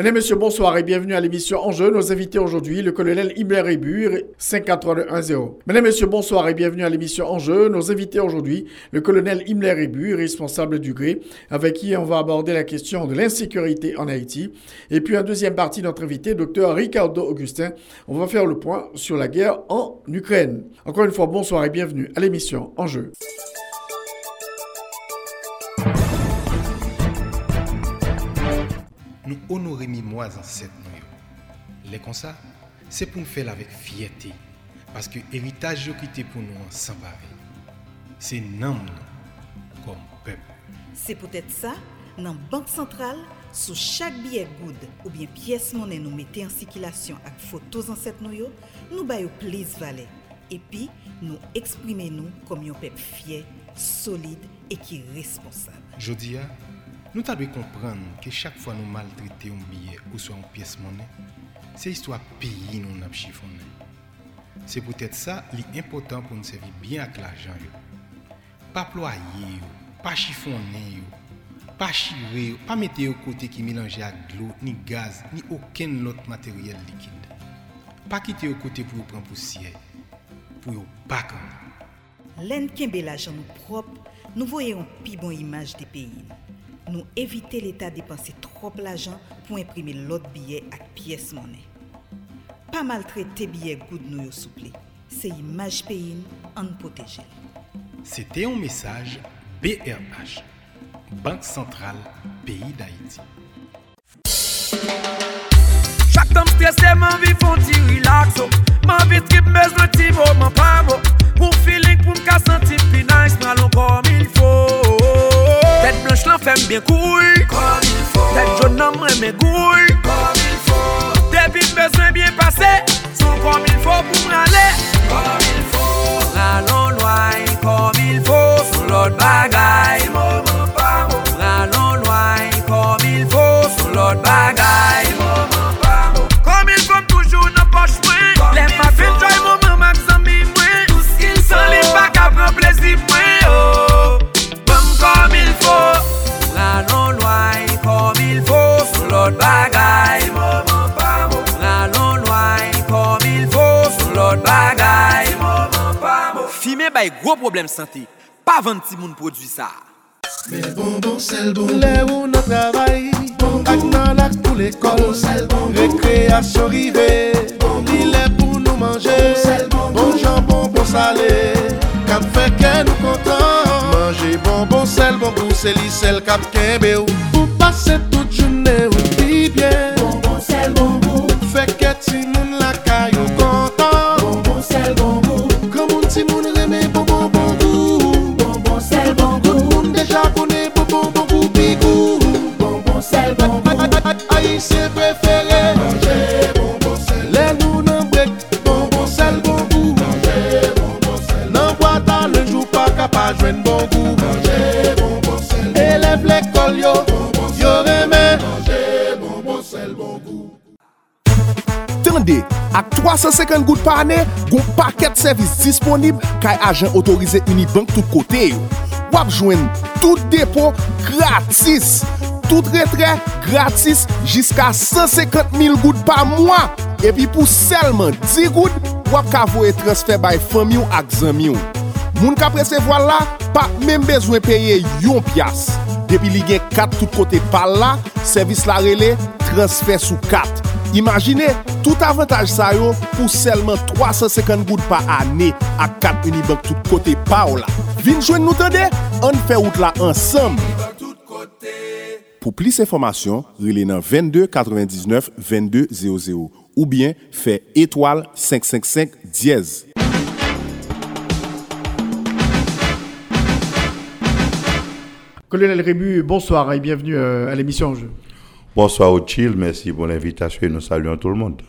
Mesdames, Messieurs, bonsoir et bienvenue à l'émission Enjeu. Nos invités aujourd'hui, le colonel Himmler Rébur, 54110. Mesdames, Messieurs, bonsoir et bienvenue à l'émission Enjeu. Nos invités aujourd'hui, le colonel Himmler Rébur, responsable du GRÉ, avec qui on va aborder la question de l'insécurité en Haïti. Et puis, en deuxième partie, notre invité, docteur Ricardo Augustin. On va faire le point sur la guerre en Ukraine. Encore une fois, bonsoir et bienvenue à l'émission Enjeu. Nous honorer cette nuit. Les comme ça, c'est pour nous faire avec fierté. Parce que l'héritage qui était pour nous sans. C'est nous comme peuple. C'est peut-être ça, dans la Banque centrale, sous chaque billet good ou bien pièce monnaie nous mettons en circulation avec photos en cette nous, nous baillons plus valeur. Et puis, nous exprimons nous comme un peuple fier, solide et qui est responsable. Je dis, nous devons comprendre que chaque fois nous maltraitons un billet ou soit une pièce monnaie, c'est histoire pays nous avons chiffonné. C'est peut-être ça l'important pour nous servir bien avec l'argent. Pas ployer, pas chiffonner, pas chirer, pas mettre au côté qui mélange avec l'eau, ni gaz, ni aucun autre matériel liquide. Pas quitter au côté pour prendre poussière, pour pas comme. L'en l'argent propre, nous voyons une plus bonne image des pays. Nous éviter l'État dépenser trop l'argent pour imprimer l'autre billet avec pièce monnaie. Pas maltraiter billet good nous souple. C'est image pays en protéger. C'était un message BRH, Banque Centrale Pays d'Haïti. Chaque temps stressé, m'en vie font ti relax oh. M'en vie trip, besoin ti moment pas Pour feeling, pour m'ka sentir plus nice M'allons comme il faut Tèt blanche lan fèm bien koul Tèt joun nan mwen mè goul Depi mbezwen bien pase Son kom il fò pou mralè Ralon lway kom il fò Sou lot bagay Mou mou pa santé. Pas vendre ti moun produit ça. Le ou nan travay Ak nan lak pou l'ekol Rekreasyon rive Li le pou nou manje Bon jambon, bon salé. Kap fe ke nou kontan Manje bonbon sel, bon. Goût Se li sel kap kembe ou Pou pase tout jounen ou pi bien Bonbon sel, bon goût. Fe ke ti moun la kayou kontan Bonbon sel, bon goût. Ti moun reme sel bonbon Aisyen prefere Mange bonbon sel Le nou nan brek Bonbon sel bonbon Mange bonbon sel Nan wata le jou pa kapa jwen bonbon Mange bonbon sel Elef le kol yo. Yo reme Mange bonbon sel bonbon Tende Ak 350 gout pa ane Gon paket servis disponib Kay ajen otorize unibank tout kote yo. Wap jwen tout depo gratis. tout retrait gratis jiska 150 000 goud pa mwa. Epi pou selman 10 goud, wap ka voye transfer bay fami ou ak zami ou. Moun ka presevo la, pa men bezwen peye yon pias. Depi li gen 4 tout kote pal la, servis la rele, transfer sou 4. Imagine, tout avantage sa yo pou selman 350 goud pa ane ak 4 unibank tout kote pa ou la. Vin jwen nou tende, an fe out la ansam. Unibank tout kote. Pou plis informasyon, rile nan 22 99 22 00 ou bien fe étoile 555 dièse. Colonel Rébu, bonsoir et bienvenue euh, à l'émission Enjeu. Bonsoir au Chill, merci pour l'invitation et nous saluons tout le monde.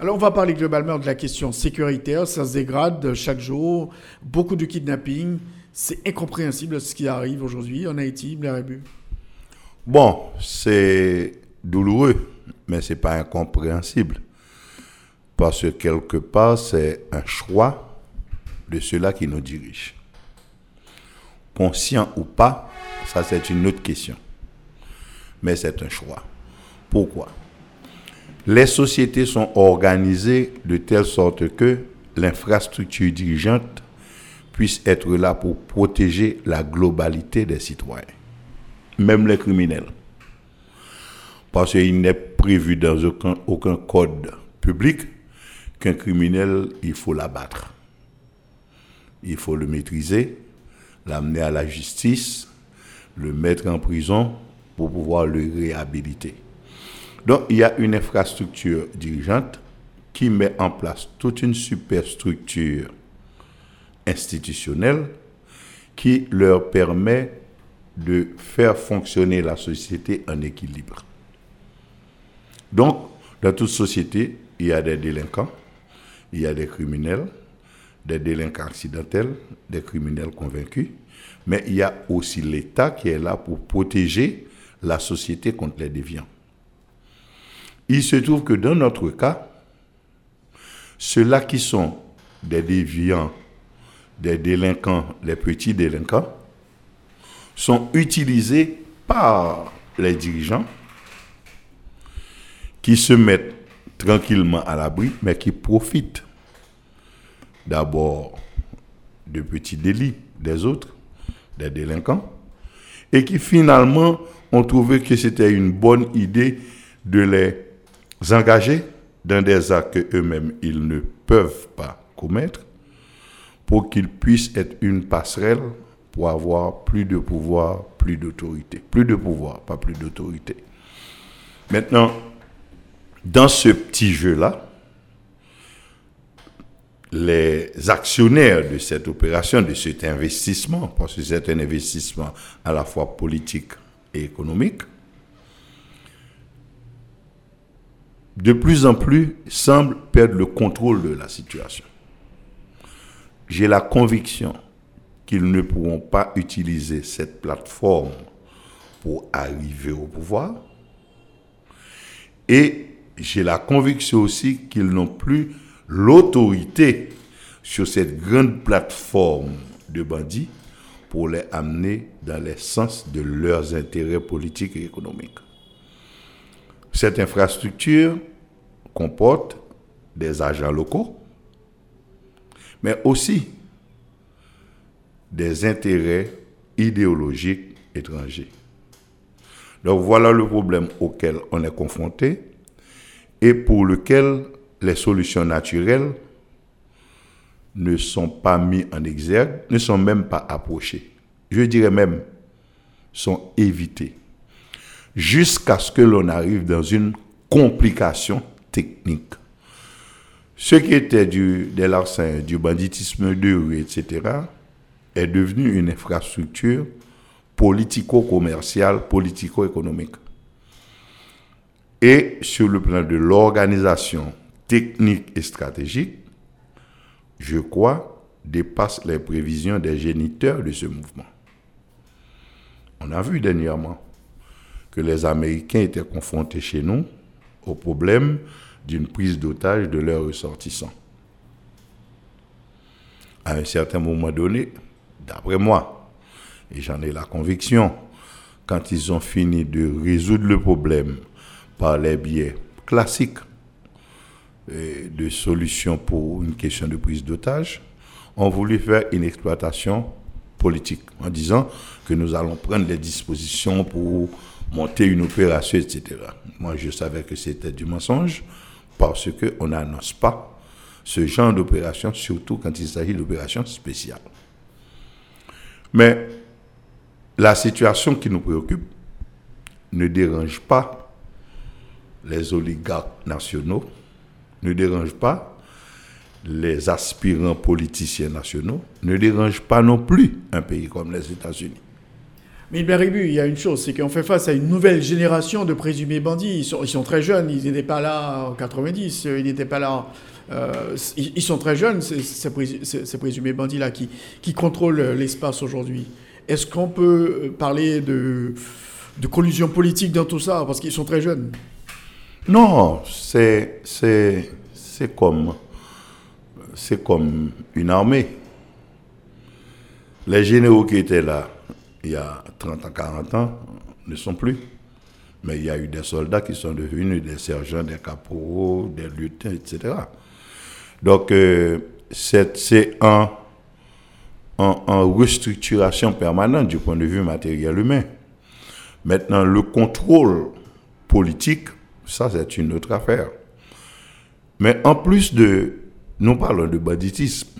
Alors on va parler globalement de la question sécuritaire, ça se dégrade chaque jour, beaucoup de kidnapping, c'est incompréhensible ce qui arrive aujourd'hui en Haïti, Blair Rébu. Bon, c'est douloureux, mais c'est pas incompréhensible. Parce que quelque part, c'est un choix de ceux-là qui nous dirigent. Conscient ou pas, ça c'est une autre question. Mais c'est un choix. Pourquoi? Les sociétés sont organisées de telle sorte que l'infrastructure dirigeante puisse être là pour protéger la globalité des citoyens, même les criminels. Parce qu'il n'est prévu dans aucun, code public qu'un criminel, il faut l'abattre. Il faut le maîtriser, l'amener à la justice, le mettre en prison pour pouvoir le réhabiliter. Donc il y a une infrastructure dirigeante qui met en place toute une superstructure institutionnelle qui leur permet de faire fonctionner la société en équilibre. Donc, dans toute société, il y a des délinquants, il y a des criminels, des délinquants accidentels, des criminels convaincus, mais il y a aussi l'État qui est là pour protéger la société contre les déviants. Il se trouve que dans notre cas, ceux-là qui sont des déviants, des délinquants, les petits délinquants, sont utilisés par les dirigeants qui se mettent tranquillement à l'abri, mais qui profitent d'abord de petits délits des autres, des délinquants, et qui finalement ont trouvé que c'était une bonne idée de les engager dans des actes qu'eux-mêmes ils ne peuvent pas commettre pour qu'ils puissent être une passerelle pour avoir plus de pouvoir, plus d'autorité. Plus de pouvoir, pas plus d'autorité. Maintenant, dans ce petit jeu-là, les actionnaires de cette opération, de cet investissement, parce que c'est un investissement à la fois politique et économique, de plus en plus semblent perdre le contrôle de la situation. J'ai la conviction qu'ils ne pourront pas utiliser cette plateforme pour arriver au pouvoir. Et j'ai la conviction aussi qu'ils n'ont plus l'autorité sur cette grande plateforme de bandits pour les amener dans les sens de leurs intérêts politiques et économiques. Cette infrastructure comporte des agents locaux, mais aussi des intérêts idéologiques étrangers. Donc voilà le problème auquel on est confronté et pour lequel les solutions naturelles ne sont pas mises en exergue, ne sont même pas approchées. Je dirais même, sont évitées. Jusqu'à ce que l'on arrive dans une complication technique. Ce qui était du, des larcins, du banditisme de rue, etc., est devenu une infrastructure politico-commerciale, politico-économique. Et sur le plan de l'organisation technique et stratégique, je crois, dépasse les prévisions des géniteurs de ce mouvement. On a vu dernièrement que les Américains étaient confrontés chez nous au problème d'une prise d'otage de leurs ressortissants. À un certain moment donné, d'après moi, et j'en ai la conviction, quand ils ont fini de résoudre le problème par les biais classiques de solutions pour une question de prise d'otage, ont voulu faire une exploitation politique en disant que nous allons prendre les dispositions pour monter une opération, etc. Moi, je savais que c'était du mensonge parce qu'on n'annonce pas ce genre d'opération, surtout quand il s'agit d'opérations spéciales. Mais la situation qui nous préoccupe ne dérange pas les oligarques nationaux, ne dérange pas les aspirants politiciens nationaux, ne dérange pas non plus un pays comme les États-Unis. Mais Beribu, il y a une chose, c'est qu'on fait face à une nouvelle génération de présumés bandits. Ils sont, ils sont très jeunes, ils n'étaient pas là en 90, ils n'étaient pas là. Euh, ils sont très jeunes, ces, ces présu- ces- ces présumés bandits-là, qui, qui contrôlent l'espace aujourd'hui. Est-ce qu'on peut euh, parler de, collusion politique dans tout ça Parce qu'ils sont très jeunes? Non, c'est comme comme une armée. Les généraux qui étaient là il y a 30 ans, 40 ans ne sont plus. Mais il y a eu des soldats qui sont devenus des sergents, des caporaux, des lieutenants, etc. Donc, euh, c'est en restructuration permanente du point de vue matériel humain. Maintenant, le contrôle politique, ça c'est une autre affaire. Mais en plus de, nous parlons de banditisme,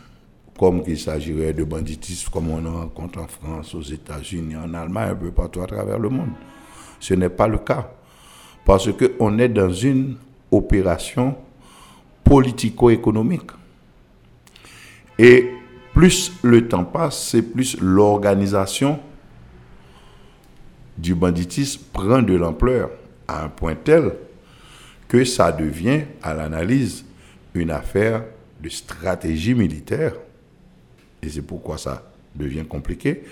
comme qu'il s'agirait de banditisme comme on en rencontre en France, aux États-Unis, en Allemagne, un peu partout à travers le monde. Ce n'est pas le cas. Parce qu'on est dans une opération politico-économique. Et plus le temps passe, c'est plus l'organisation du banditisme prend de l'ampleur à un point tel que ça devient, à l'analyse, une affaire de stratégie militaire. Et c'est pourquoi ça devient compliqué.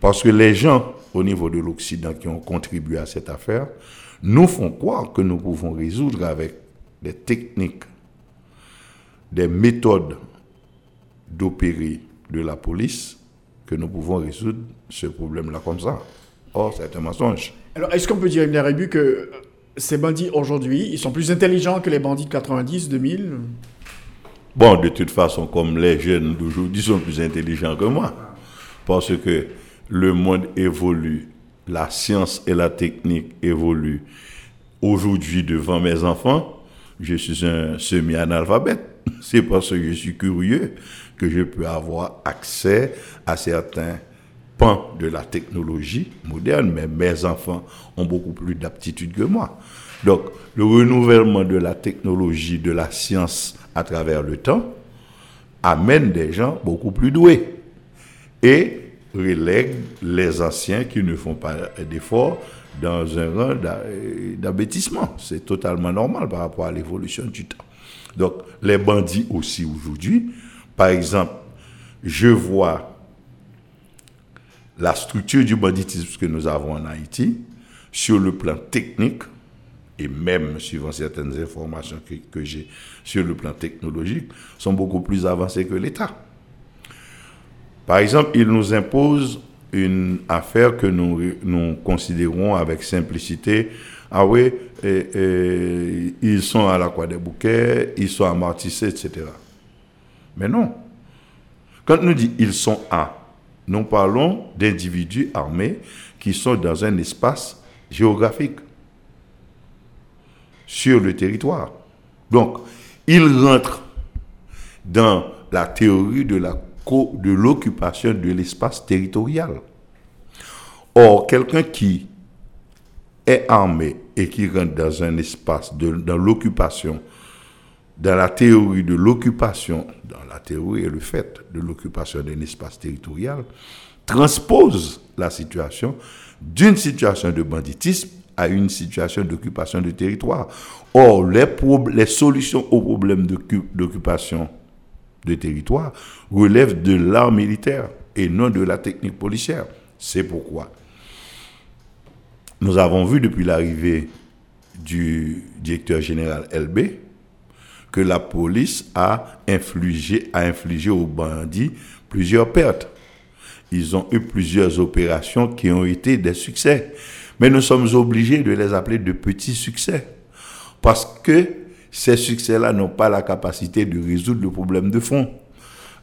Parce que les gens au niveau de l'Occident qui ont contribué à cette affaire nous font croire que nous pouvons résoudre avec des techniques, des méthodes d'opérer de la police, que nous pouvons résoudre ce problème-là comme ça. Or, c'est un mensonge. Alors, est-ce qu'on peut dire, Ibn Arabi, que euh, ces bandits aujourd'hui, ils sont plus intelligents que les bandits de 90, 2000 Bon, de toute façon, comme les jeunes d'aujourd'hui sont plus intelligents que moi, parce que le monde évolue, la science et la technique évoluent. Aujourd'hui, devant mes enfants, je suis un semi-analphabète. C'est parce que je suis curieux que je peux avoir accès à certains pans de la technologie moderne, mais mes enfants ont beaucoup plus d'aptitude que moi. Donc, le renouvellement de la technologie, de la science à travers le temps, amène des gens beaucoup plus doués et relègue les anciens qui ne font pas d'efforts dans un rang d'a- d'abêtissement. C'est totalement normal par rapport à l'évolution du temps. Donc, les bandits aussi aujourd'hui, par exemple, je vois la structure du banditisme que nous avons en Haïti sur le plan technique et même suivant certaines informations que, j'ai sur le plan technologique, sont beaucoup plus avancées que l'État. Par exemple, il nous impose une affaire que nous, nous considérons avec simplicité. Ah oui, ils sont à la Croix des Bouquets, ils sont à Martissé, etc. Mais non. Quand nous dit ils sont à, nous parlons d'individus armés qui sont dans un espace géographique sur le territoire. Donc, ils rentrent dans la théorie de la de l'occupation de l'espace territorial. Or, quelqu'un qui est armé et qui rentre dans un espace, de, dans l'occupation, dans la théorie de l'occupation, dans la théorie et le fait de l'occupation d'un espace territorial, transpose la situation d'une situation de banditisme à une situation d'occupation du territoire. Or, les, les solutions aux problèmes d'occu- d'occupation de territoire relèvent de l'art militaire et non de la technique policière. C'est pourquoi nous avons vu depuis l'arrivée du directeur général LB que la police a infligé, aux bandits plusieurs pertes. Ils ont eu plusieurs opérations qui ont été des succès. Mais nous sommes obligés de les appeler de petits succès. Parce que ces succès-là n'ont pas la capacité de résoudre le problème de fond.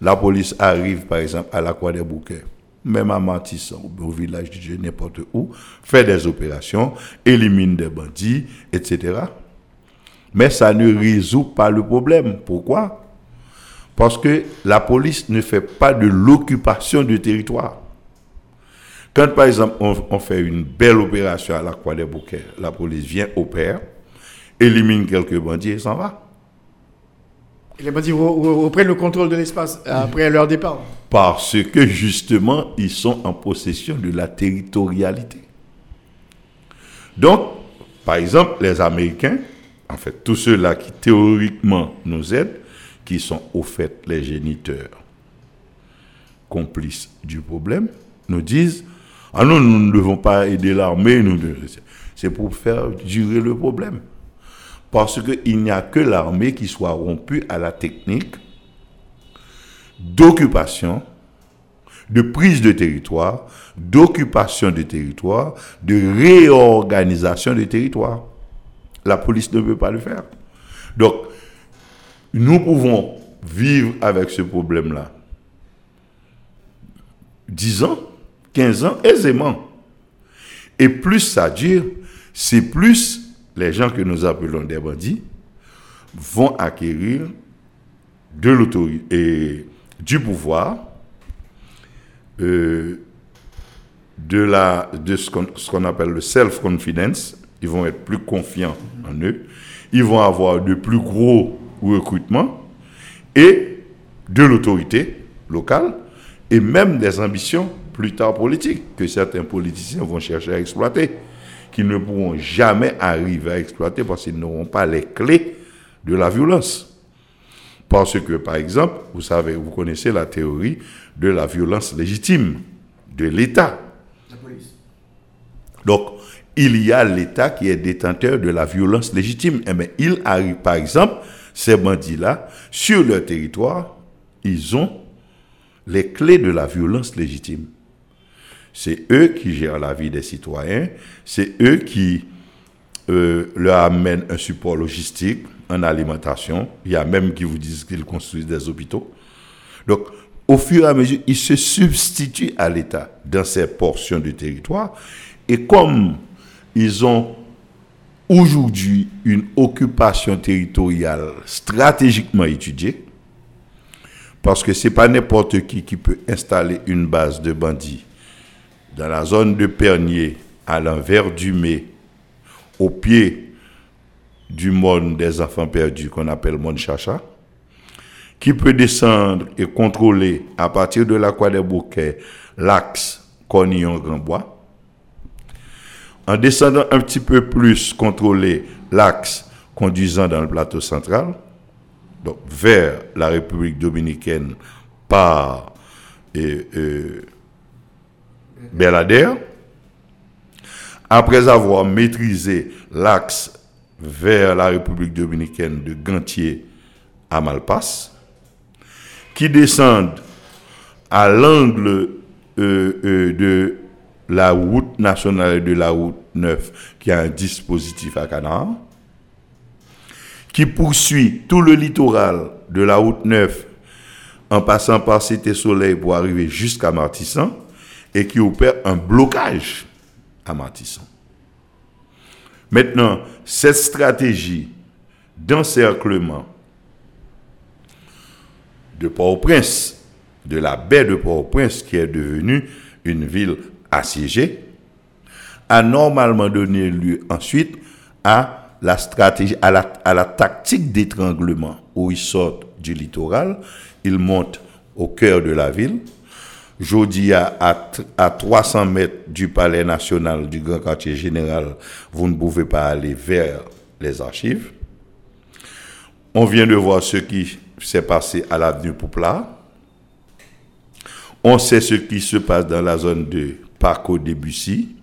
La police arrive, par exemple, à la Croix des Bouquets, même à Matissan, au village du Dieu, n'importe où, fait des opérations, élimine des bandits, etc. Mais ça ne résout pas le problème. Pourquoi? Parce que la police ne fait pas de l'occupation du territoire. Quand, par exemple, on, on fait une belle opération à la Croix des Bouquets, la police vient, opère, élimine quelques bandits et s'en va. Les bandits re- re- reprennent le contrôle de l'espace après leur départ. Parce que justement, ils sont en possession de la territorialité. Donc, par exemple, les Américains, en fait, tous ceux-là qui théoriquement nous aident, qui sont au fait les géniteurs complices du problème, nous disent Ah non, nous ne devons pas aider l'armée, nous c'est pour faire durer le problème. Parce qu'il n'y a que l'armée qui soit rompue à la technique d'occupation, de prise de territoire, d'occupation de territoire, de réorganisation de territoire. La police ne peut pas le faire. Donc, nous pouvons vivre avec ce problème-là 10 ans, 15 ans aisément. Et plus ça dure, c'est plus les gens que nous appelons des bandits vont acquérir de et du pouvoir, euh, de, la, de ce qu'on appelle le self-confidence. Ils vont être plus confiants en eux. Ils vont avoir de plus gros recrutements et de l'autorité locale et même des ambitions plus tard politiques que certains politiciens vont chercher à exploiter, qu'ils ne pourront jamais arriver à exploiter parce qu'ils n'auront pas les clés de la violence. Parce que, par exemple, vous savez, vous connaissez la théorie de la violence légitime de l'État. Donc, il y a l'État qui est détenteur de la violence légitime. Eh bien, il arrive, par exemple, ces bandits-là, sur leur territoire, ils ont les clés de la violence légitime. C'est eux qui gèrent la vie des citoyens, c'est eux qui euh, leur amènent un support logistique, en alimentation. Il y a même qui vous disent qu'ils construisent des hôpitaux. Donc, au fur et à mesure, ils se substituent à l'État dans ces portions du territoire. Et comme ils ont aujourd'hui une occupation territoriale stratégiquement étudiée, parce que ce n'est pas n'importe qui qui peut installer une base de bandits dans la zone de Pernier, à l'envers du Mai, au pied du monde des enfants perdus qu'on appelle monde chacha, qui peut descendre et contrôler à partir de la Croix des Bouquets l'axe Cornillon-Grandbois. En descendant un petit peu plus, contrôler l'axe conduisant dans le plateau central, donc vers la République dominicaine par euh, Belader. Après avoir maîtrisé l'axe vers la République dominicaine de Gantier à Malpasse, qui descendent à l'angle euh, euh, de la route nationale de la route 9, qui a un dispositif à Canard, qui poursuit tout le littoral de la route 9 en passant par Cité Soleil pour arriver jusqu'à Martissan, et qui opère un blocage à Martissan. Maintenant, cette stratégie d'encerclement de Port-au-Prince, de la baie de Port-au-Prince, qui est devenue une ville assiégée, a normalement donné lieu ensuite à la tactique d'étranglement, où ils sortent du littoral, ils montent au cœur de la ville. Jeudi, à, à, à 300 mètres du palais national du grand quartier général, vous ne pouvez pas aller vers les archives. On vient de voir ce qui s'est passé à l'avenue Poupla. On sait ce qui se passe dans la zone de Parco Debussy.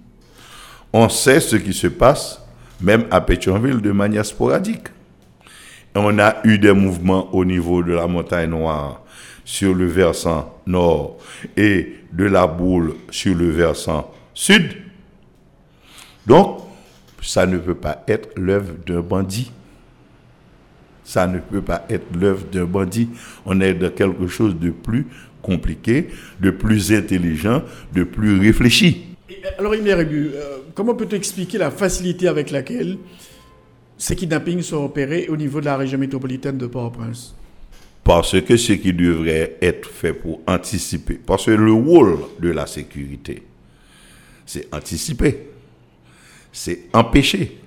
On sait ce qui se passe même à Pétionville de manière sporadique. On a eu des mouvements au niveau de la montagne noire sur le versant nord et de la boule sur le versant sud. Donc, ça ne peut pas être l'œuvre d'un bandit. Ça ne peut pas être l'œuvre d'un bandit. On est dans quelque chose de plus compliqué, de plus intelligent, de plus réfléchi. Alors, Imre Rebu, euh, comment peut-on expliquer la facilité avec laquelle ces kidnappings sont opérés au niveau de la région métropolitaine de Port-au-Prince? Parce que ce qui devrait être fait pour anticiper, parce que le rôle de la sécurité, c'est anticiper, c'est empêcher.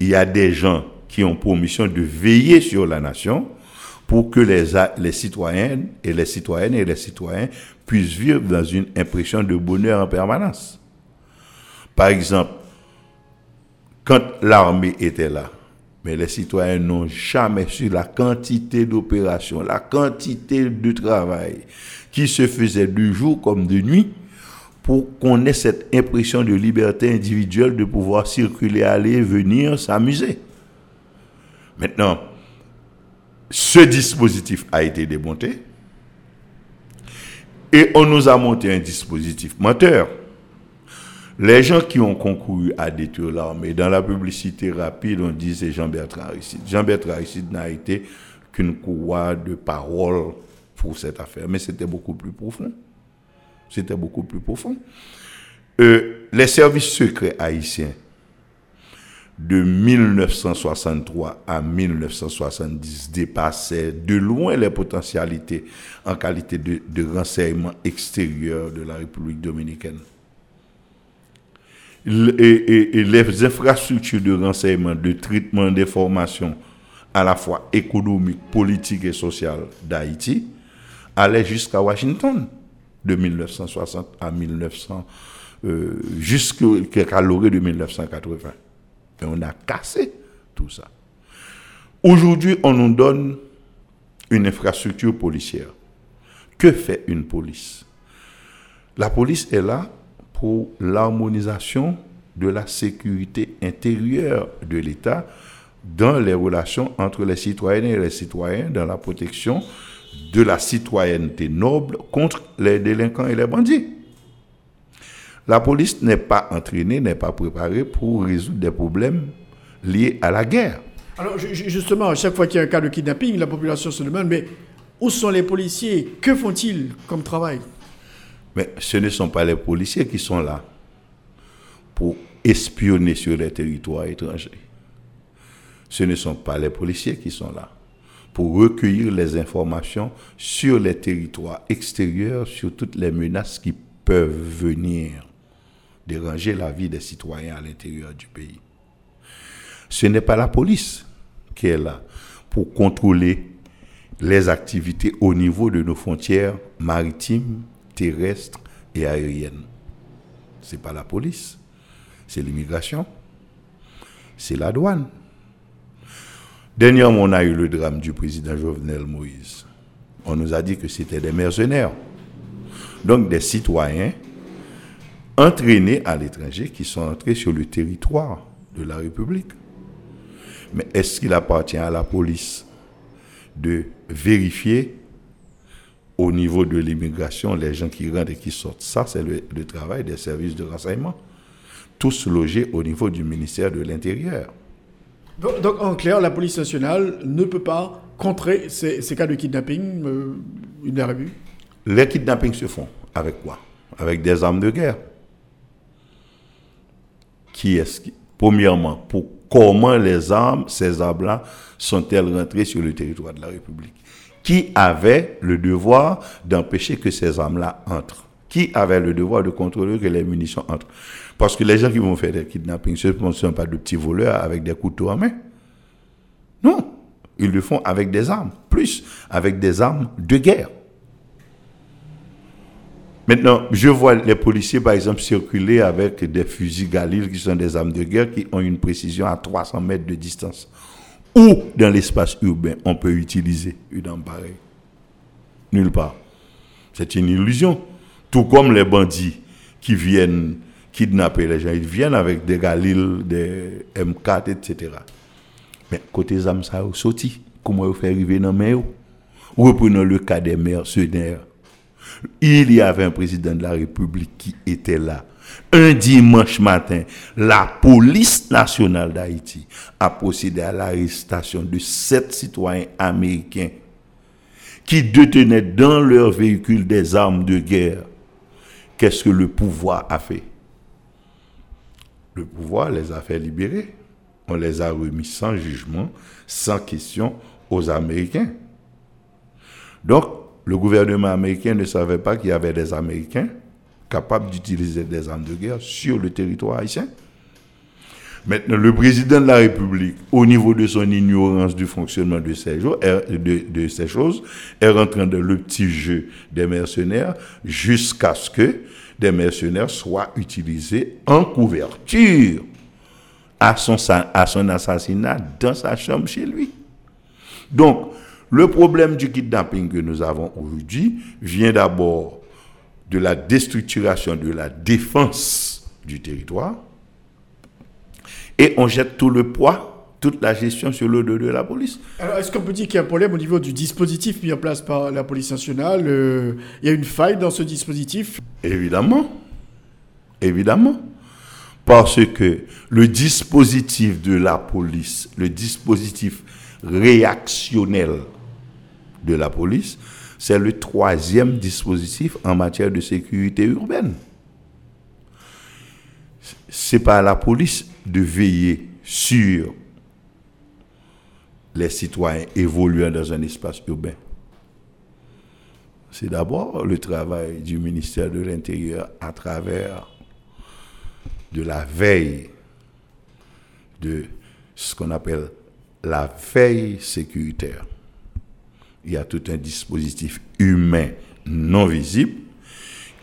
Il y a des gens qui ont pour mission de veiller sur la nation pour que les, les citoyennes et les citoyennes et les citoyens puissent vivre dans une impression de bonheur en permanence. Par exemple, quand l'armée était là, mais les citoyens n'ont jamais su la quantité d'opérations, la quantité de travail qui se faisait de jour comme de nuit pour qu'on ait cette impression de liberté individuelle de pouvoir circuler, aller, venir, s'amuser. Maintenant, ce dispositif a été démonté et on nous a monté un dispositif menteur. Les gens qui ont concouru à détruire l'armée, dans la publicité rapide, on dit c'est Jean-Bertrand Aristide. Jean-Bertrand Aristide n'a été qu'une courroie de parole pour cette affaire, mais c'était beaucoup plus profond. C'était beaucoup plus profond. Euh, les services secrets haïtiens, de 1963 à 1970 dépassaient de loin les potentialités en qualité de, de renseignement extérieur de la République dominicaine. Et, les infrastructures de renseignement, de traitement d'informations à la fois économiques, politiques et sociales d'Haïti allaient jusqu'à Washington de 1960 à 1900, euh, jusqu'à l'orée de 1980. Et on a cassé tout ça. Aujourd'hui, on nous donne une infrastructure policière. Que fait une police? La police est là pour l'harmonisation de la sécurité intérieure de l'État dans les relations entre les citoyennes et les citoyens, dans la protection de la citoyenneté noble contre les délinquants et les bandits. La police n'est pas entraînée, n'est pas préparée pour résoudre des problèmes liés à la guerre. Alors ju- ju- justement, à chaque fois qu'il y a un cas de kidnapping, la population se demande, mais où sont les policiers? Que font-ils comme travail? Mais ce ne sont pas les policiers qui sont là pour espionner sur les territoires étrangers. Ce ne sont pas les policiers qui sont là pour recueillir les informations sur les territoires extérieurs, sur toutes les menaces qui peuvent venir déranger la vie des citoyens à l'intérieur du pays. Ce n'est pas la police qui est là pour contrôler les activités au niveau de nos frontières maritimes, terrestres et aériennes. Ce n'est pas la police, c'est l'immigration, c'est la douane. Dernièrement, on a eu le drame du président Jovenel Moïse. On nous a dit que c'était des mercenaires. Donc des citoyens entraînés à l'étranger qui sont entrés sur le territoire de la République. Mais est-ce qu'il appartient à la police de vérifier au niveau de l'immigration les gens qui rentrent et qui sortent Ça, c'est le, le travail des services de renseignement. Tous logés au niveau du ministère de l'Intérieur. donc, donc, en clair, la police nationale ne peut pas contrer ces, ces cas de kidnapping, euh, une a vu Les kidnappings se font avec quoi? Avec des armes de guerre. Qui est-ce qui Premièrement, pour comment les armes, ces armes-là, sont-elles rentrées sur le territoire de la République? Qui avait le devoir d'empêcher que ces armes-là entrent Qui avait le devoir de contrôler que les munitions entrent Parce que les gens qui vont faire des kidnappings, ce ne sont pas de petits voleurs avec des couteaux en main. Non, ils le font avec des armes, plus avec des armes de guerre. Maintenant, je vois les policiers, par exemple, circuler avec des fusils Galil qui sont des armes de guerre qui ont une précision à 300 mètres de distance. Où dans l'espace urbain on peut utiliser une arme pareille Nulle part. C'est une illusion. Tout comme les bandits qui viennent kidnapper les gens, ils viennent avec des Galil, des M4, etc. Mais côté ça a. Comment vous faire arriver dans les Reprenons le cas des mercenaires. Il y avait un président de la République qui était là. Un dimanche matin, la police nationale d'Haïti a procédé à l'arrestation de sept citoyens américains qui détenaient dans leur véhicule des armes de guerre. Qu'est-ce que le pouvoir a fait? Le pouvoir les a fait libérer. On les a remis sans jugement, sans question aux Américains. Donc, le gouvernement américain ne savait pas qu'il y avait des Américains capables d'utiliser des armes de guerre sur le territoire haïtien. Maintenant, le président de la République, au niveau de son ignorance du fonctionnement de ces, choses, est rentré dans le petit jeu des mercenaires jusqu'à ce que des mercenaires soient utilisés en couverture à à son assassinat dans sa chambre chez lui. Donc, le problème du kidnapping que nous avons aujourd'hui vient d'abord de la déstructuration de la défense du territoire et on jette tout le poids, toute la gestion sur le dos de la police. Alors, est-ce qu'on peut dire qu'il y a un problème au niveau du dispositif mis en place par la police nationale euh, Il y a une faille dans ce dispositif? Évidemment. Évidemment. Parce que le dispositif de la police, le dispositif réactionnel de la police, c'est le troisième dispositif en matière de sécurité urbaine. C'est pas la police de veiller sur les citoyens évoluant dans un espace urbain. C'est d'abord le travail du ministère de l'Intérieur à travers de la veille, de ce qu'on appelle la veille sécuritaire. Il y a tout un dispositif humain non visible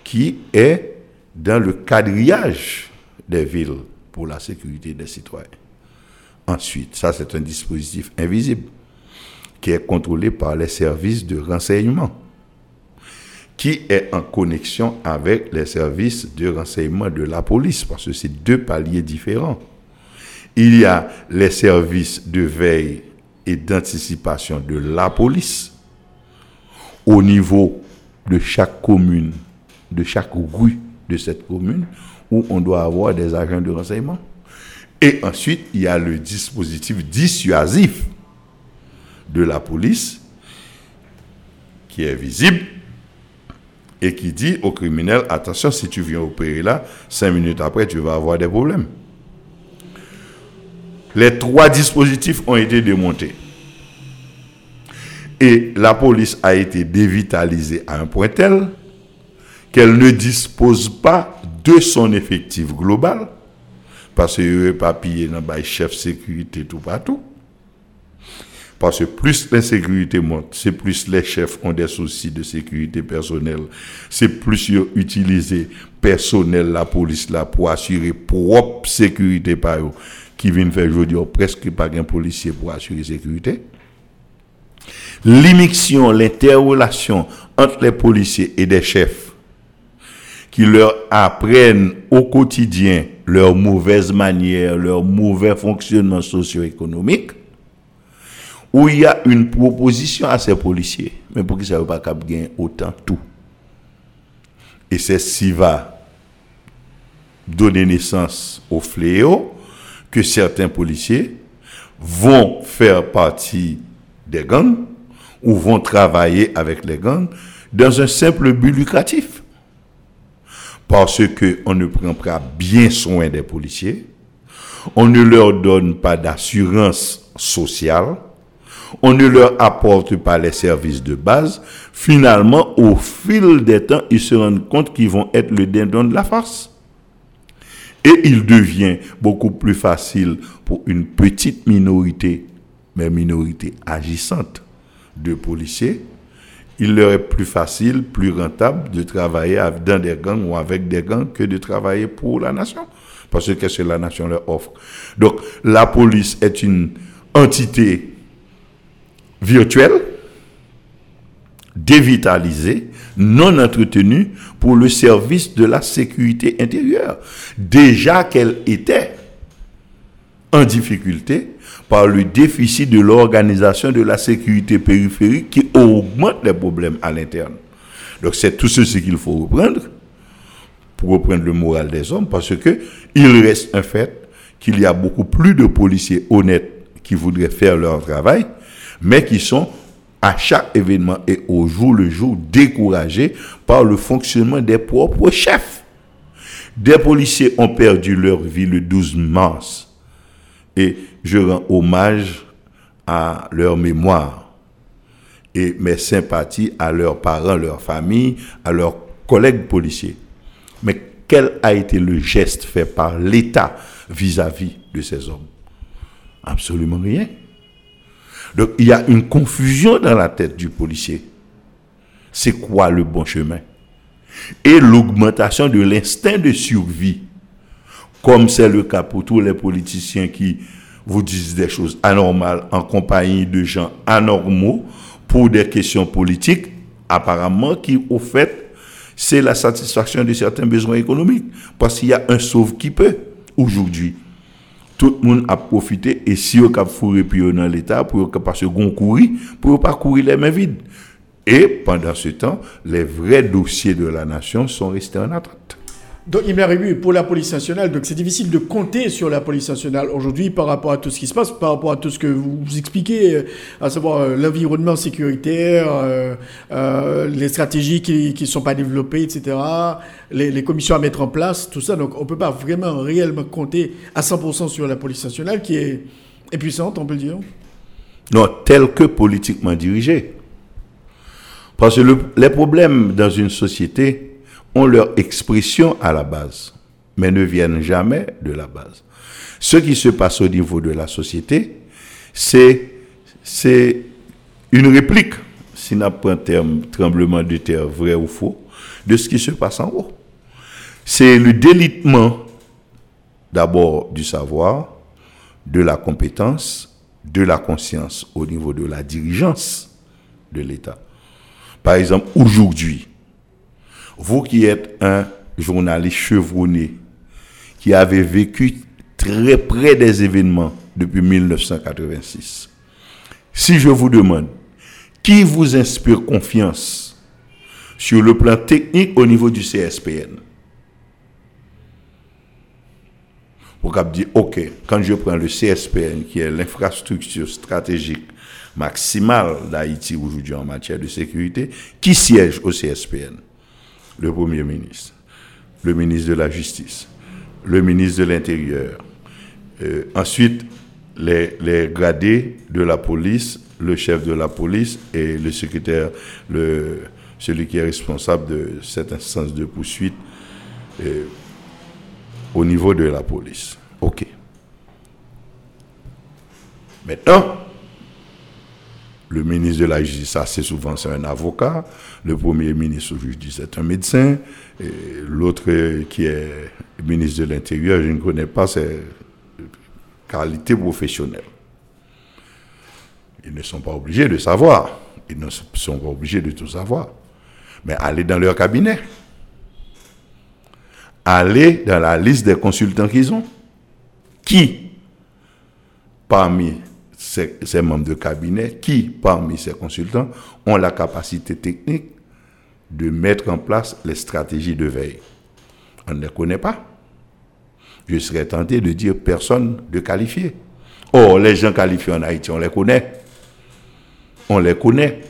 qui est dans le quadrillage des villes pour la sécurité des citoyens. Ensuite, ça c'est un dispositif invisible qui est contrôlé par les services de renseignement qui est en connexion avec les services de renseignement de la police, parce que c'est deux paliers différents. Il y a les services de veille et d'anticipation de la police au niveau de chaque commune, de chaque rue de cette commune, où on doit avoir des agents de renseignement. Et ensuite, il y a le dispositif dissuasif de la police qui est visible et qui dit au criminel, attention, si tu viens opérer là, cinq minutes après, tu vas avoir des problèmes. Les trois dispositifs ont été démontés. Et la police a été dévitalisée à un point tel qu'elle ne dispose pas de son effectif global, parce a pas pillé dans le chef sécurité tout partout. Parce que plus l'insécurité monte, c'est plus les chefs ont des soucis de sécurité personnelle. C'est plus ils utilisent personnel la police là pour assurer propre sécurité par eux qui viennent faire aujourd'hui presque pas un policier pour assurer sécurité. L'immixtion, l'interrelation entre les policiers et des chefs qui leur apprennent au quotidien leurs mauvaises manières, leur mauvais fonctionnement socio-économique, où il y a une proposition à ces policiers, mais pour qu'ils ne savent pas qu'ils gagnent autant tout? Et c'est ce qui va donner naissance au fléau que certains policiers vont faire partie des gangs ou vont travailler avec les gangs dans un simple but lucratif. Parce qu'on ne prend pas bien soin des policiers, on ne leur donne pas d'assurance sociale, on ne leur apporte pas les services de base. Finalement, au fil des temps, ils se rendent compte qu'ils vont être le dindon de la farce. Et il devient beaucoup plus facile pour une petite minorité, mais minorité agissante de policiers, il leur est plus facile, plus rentable de travailler dans des gangs ou avec des gangs que de travailler pour la nation. Parce que qu'est-ce que la nation leur offre. Donc, la police est une entité virtuelle, dévitalisée, non entretenue pour le service de la sécurité intérieure. Déjà qu'elle était en difficulté par le déficit de l'organisation de la sécurité périphérique qui augmente les problèmes à l'interne. Donc c'est tout ceci qu'il faut reprendre pour reprendre le moral des hommes parce que il reste un fait qu'il y a beaucoup plus de policiers honnêtes qui voudraient faire leur travail mais qui sont à chaque événement et au jour le jour découragés par le fonctionnement des propres chefs. Des policiers ont perdu leur vie le 12 mars et je rends hommage à leur mémoire et mes sympathies à leurs parents, leurs familles, à leurs collègues policiers. Mais quel a été le geste fait par l'État vis-à-vis de ces hommes? Absolument rien. Donc il y a une confusion dans la tête du policier. C'est quoi le bon chemin? Et l'augmentation de l'instinct de survie, comme c'est le cas pour tous les politiciens qui vous disent des choses anormales en compagnie de gens anormaux pour des questions politiques, apparemment qui au fait c'est la satisfaction de certains besoins économiques. Parce qu'il y a un sauve qui peut aujourd'hui. Tout le monde a profité et si on a fourré dans l'État pour qu'on courir, pour pas courir les mains vides. Et pendant ce temps, les vrais dossiers de la nation sont restés en attente. Donc, il m'est arrivé pour la police nationale. Donc, c'est difficile de compter sur la police nationale aujourd'hui par rapport à tout ce qui se passe, par rapport à tout ce que vous expliquez, euh, à savoir euh, l'environnement sécuritaire, euh, les stratégies qui ne sont pas développées, etc., les, commissions à mettre en place, tout ça. Donc, on ne peut pas vraiment réellement compter à 100% sur la police nationale qui est puissante, on peut le dire. Non, tel que politiquement dirigée. Parce que les problèmes dans une société, ont leur expression à la base, mais ne viennent jamais de la base. Ce qui se passe au niveau de la société, c'est, c'est une réplique, si n'a pas un terme tremblement de terre vrai ou faux, de ce qui se passe en haut. C'est le délitement d'abord du savoir, de la compétence, de la conscience au niveau de la dirigeance de l'État. Par exemple, aujourd'hui, vous qui êtes un journaliste chevronné, qui avez vécu très près des événements depuis 1986, si je vous demande qui vous inspire confiance sur le plan technique au niveau du CSPN, vous pouvez dire, OK, quand je prends le CSPN, qui est l'infrastructure stratégique maximale d'Haïti aujourd'hui en matière de sécurité, qui siège au CSPN le Premier ministre, le ministre de la Justice, le ministre de l'Intérieur. Euh, ensuite, les, les, gradés de la police, le chef de la police et le secrétaire, le, celui qui est responsable de cette instance de poursuite euh, au niveau de la police. OK. Maintenant, le ministre de la Justice, assez souvent, c'est un avocat. Le premier ministre, je dis, c'est un médecin. L'autre qui est ministre de l'Intérieur, je ne connais pas ses qualités professionnelles. Ils ne sont pas obligés de savoir. Ils ne sont pas obligés de tout savoir. Mais allez dans leur cabinet. Allez dans la liste des consultants qu'ils ont. Qui, parmi ces, membres de cabinet qui, parmi ces consultants, ont la capacité technique de mettre en place les stratégies de veille. On ne les connaît pas. Je serais tenté de dire personne de qualifié. Or, les gens qualifiés en Haïti, on les connaît. On les connaît.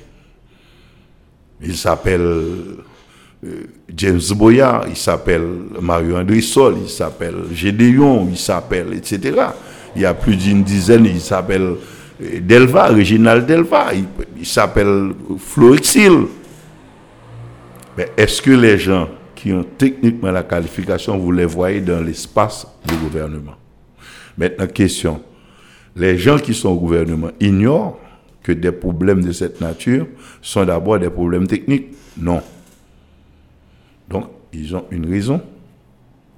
Ils s'appellent euh, James Boya, il s'appelle Mario André Sol, il s'appelle Gédéon, il s'appelle, etc. Il y a plus d'une dizaine, il s'appelle Delva, Réginal Delva, il, s'appelle Florixil. Mais est-ce que les gens qui ont techniquement la qualification, vous les voyez dans l'espace du gouvernement? Maintenant, question. Les gens qui sont au gouvernement ignorent que des problèmes de cette nature sont d'abord des problèmes techniques? Non. Donc, ils ont une raison.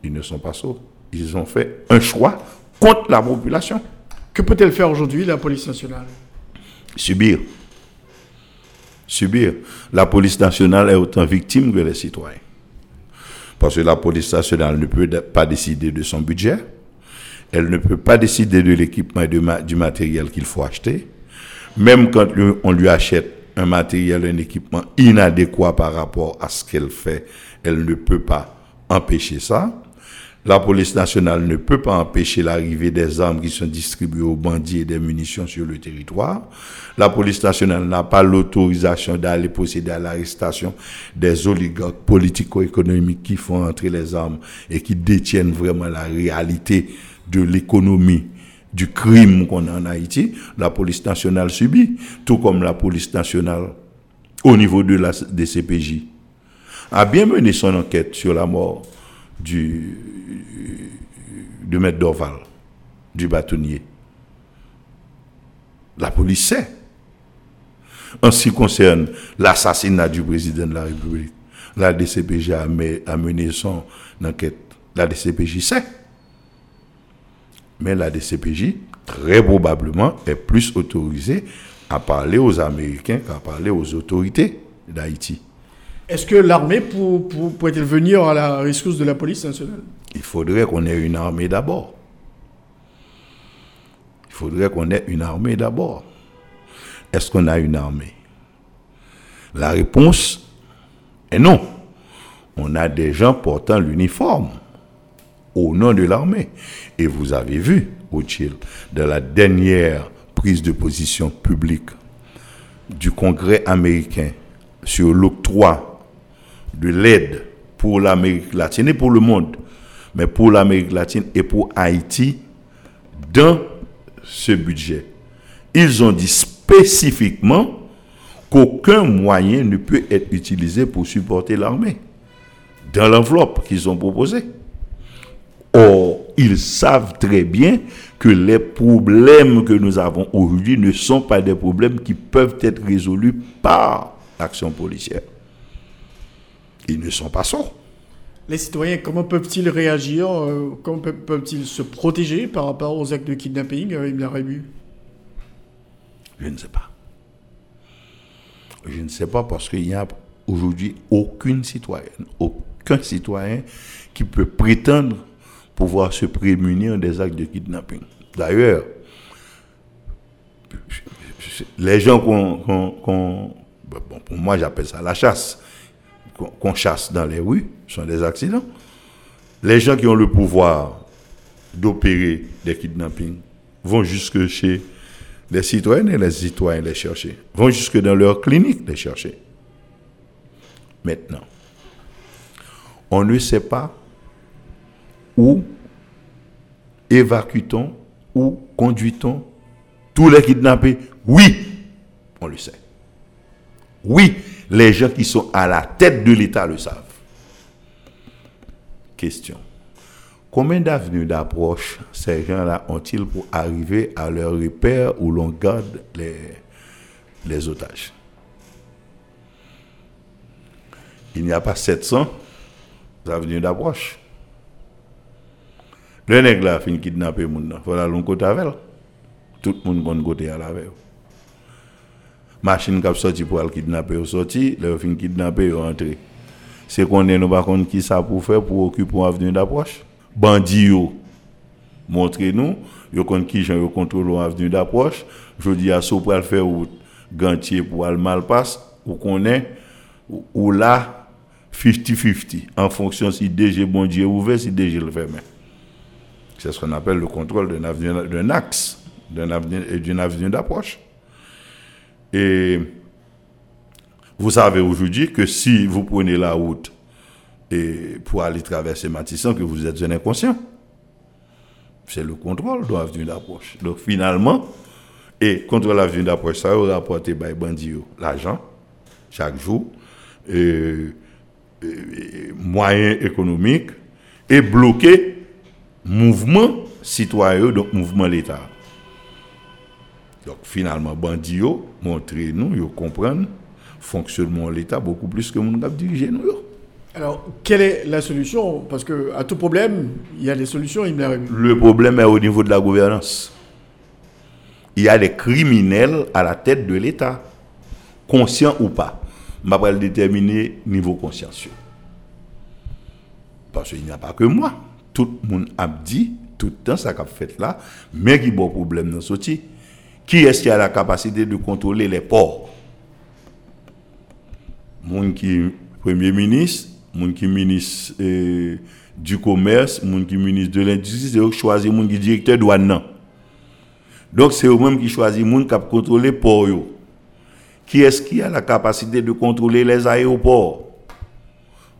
Ils ne sont pas sourds. Ils ont fait un choix contre la population. Que peut-elle faire aujourd'hui, la police nationale? Subir. Subir. La police nationale est autant victime que les citoyens. Parce que la police nationale ne peut pas décider de son budget. Elle ne peut pas décider de l'équipement et du matériel qu'il faut acheter. Même quand on lui achète un matériel, un équipement inadéquat par rapport à ce qu'elle fait, elle ne peut pas empêcher ça. La police nationale ne peut pas empêcher l'arrivée des armes qui sont distribuées aux bandits et des munitions sur le territoire. La police nationale n'a pas l'autorisation d'aller procéder à l'arrestation des oligarques politico-économiques qui font entrer les armes et qui détiennent vraiment la réalité de l'économie du crime qu'on a en Haïti. La police nationale subit, tout comme la police nationale au niveau de la, des CPJ, a bien mené son enquête sur la mort du, Maître Dorval, du bâtonnier. La police sait. En ce qui concerne l'assassinat du président de la République, la DCPJ a mené son enquête. La DCPJ sait. Mais la DCPJ, très probablement, est plus autorisée à parler aux Américains qu'à parler aux autorités d'Haïti. Est-ce que l'armée pourrait-elle venir à la ressource de la police nationale? Il faudrait qu'on ait une armée d'abord. Il faudrait qu'on ait une armée d'abord. Est-ce qu'on a une armée? La réponse est non. On a des gens portant l'uniforme au nom de l'armée. Et vous avez vu, Ochil, dans la dernière prise de position publique du Congrès américain sur l'octroi de l'aide pour l'Amérique latine et pour le monde, mais pour l'Amérique latine et pour Haïti dans ce budget. Ils ont dit spécifiquement qu'aucun moyen ne peut être utilisé pour supporter l'armée dans l'enveloppe qu'ils ont proposée. Or, ils savent très bien que les problèmes que nous avons aujourd'hui ne sont pas des problèmes qui peuvent être résolus par l'action policière. Ils ne sont pas sourds. Les citoyens, comment peuvent-ils réagir euh, Comment peuvent-ils se protéger par rapport aux actes de kidnapping euh, Rébu Je ne sais pas. Je ne sais pas parce qu'il n'y a aujourd'hui aucune citoyenne, aucun citoyen qui peut prétendre pouvoir se prémunir des actes de kidnapping. D'ailleurs, les gens qu'on... bon, pour moi, j'appelle ça la chasse. Qu'on chasse dans les rues, sont des accidents. Les gens qui ont le pouvoir d'opérer des kidnappings vont jusque chez les citoyennes et les citoyens les chercher. Vont jusque dans leur clinique les chercher. Maintenant, on ne sait pas où évacue-t-on ou conduit-on tous les kidnappés? Oui, on le sait. Oui, les gens qui sont à la tête de l'État le savent. Question. Combien d'avenues d'approche ces gens-là ont-ils pour arriver à leur repère où l'on garde les, les otages? Il n'y a pas 700 avenues d'approche. Le nègre là fin kidnapper nan, faut la long côté avec Tout le monde kon côté à la. Machine qui sorti pour le kidnapper sorti, le fin kidnapper rentré. C'est qu'on est nous pas qui ça pour faire pour occuper une avenue d'approche. Bandi yo montrez nous, yo kon qui gens yo contrôle avenue d'approche. Je dis à so pour le faire ou gantier pour le mal passe ou connaît ou là 50-50 en fonction si DG bon Dieu ouvert si DG le fermé. C'est ce qu'on appelle le contrôle d'un axe, d'une avenue d'approche. Et vous savez aujourd'hui que si vous prenez la route et pour aller traverser Matissan, que vous êtes un inconscient. C'est le contrôle de l'avenue d'approche. Donc finalement, et contre l'avenue d'approche, ça va rapporter par bandits l'argent chaque jour, et, moyens économiques, et bloquer mouvement citoyen, donc mouvement l'État. Donc finalement, bandits montrer nous, ils comprennent fonctionnement de l'État beaucoup plus que mon diriger nous. Alors, quelle est la solution? Parce que à tout problème, il y a des solutions. Le problème est au niveau de la gouvernance. Il y a des criminels à la tête de l'État, conscients ou pas. Je vais le déterminer niveau consciencieux. Parce qu'il n'y a pas que moi tout le monde a dit tout le temps ça qu'a fait là, mais qui bon problème dans sorti. Qui est-ce qui a la capacité de contrôler les ports? Moun qui premier ministre, moun qui ministre euh, du commerce, moun qui ministre de l'industrie, c'est eux qui choisissent moun qui directeur douane. Donc c'est eux-mêmes qui choisissent moun qui contrôler port Qui est-ce qui a la capacité de contrôler les aéroports?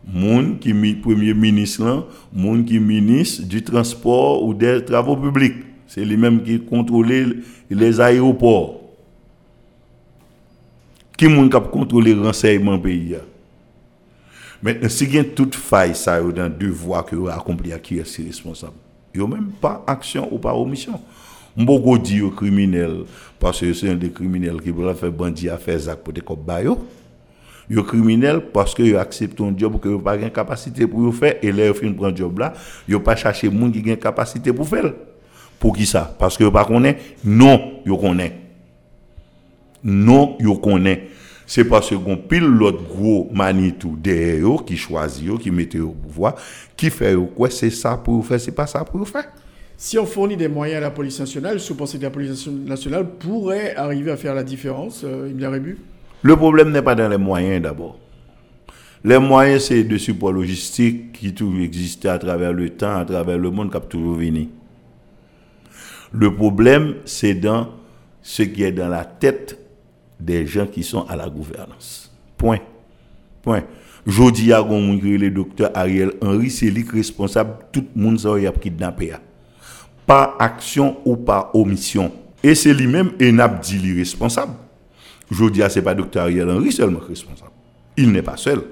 Moun qui premier ministre moun qui ministre du transport ou des travaux publics. C'est lui-même qui contrôle les aéroports. Qui moun qui contrôle le renseignement pays Maintenant, si y a toute faille, ça, dans deux voies que vous accompli à qui est responsable? A même pas action ou pas omission. Beaucoup dit aux criminels, parce que c'est un des criminels qui veut faire bandit à faire ça pour des cop bayo. Yo criminel parce que yo acceptent un job que yo pas de capacité pour faire et là yo fin prendre job là, yo pas chercher monde qui a capacité pour faire. Pour qui ça? Parce que yo pas connaît Non, yo connaît. Non, yo connaît. C'est parce qu'on pile l'autre gros Manitou derrière eux, qui choisit qui met au pouvoir, qui fait quoi? C'est ça pour vous faire, c'est pas ça pour vous faire. Si on fournit des moyens à la police nationale, je pense que la police nationale pourrait arriver à faire la différence, euh, il y a Rébu Le problème n'est pas dans les moyens d'abord. Les moyens, c'est de support logistique qui toujours existé à travers le temps, à travers le monde, qui a toujours venu. Le problème, c'est dans ce qui est dans la tête des gens qui sont à la gouvernance. Point. Point. Jodi a le docteur Ariel Henry, c'est lui responsable tout le monde qui a kidnappé. Par action ou par omission. Et c'est lui-même et n'a dit responsable. Jodi a c'est pas docteur Ariel Henry seulement responsable. Il n'est pas seul.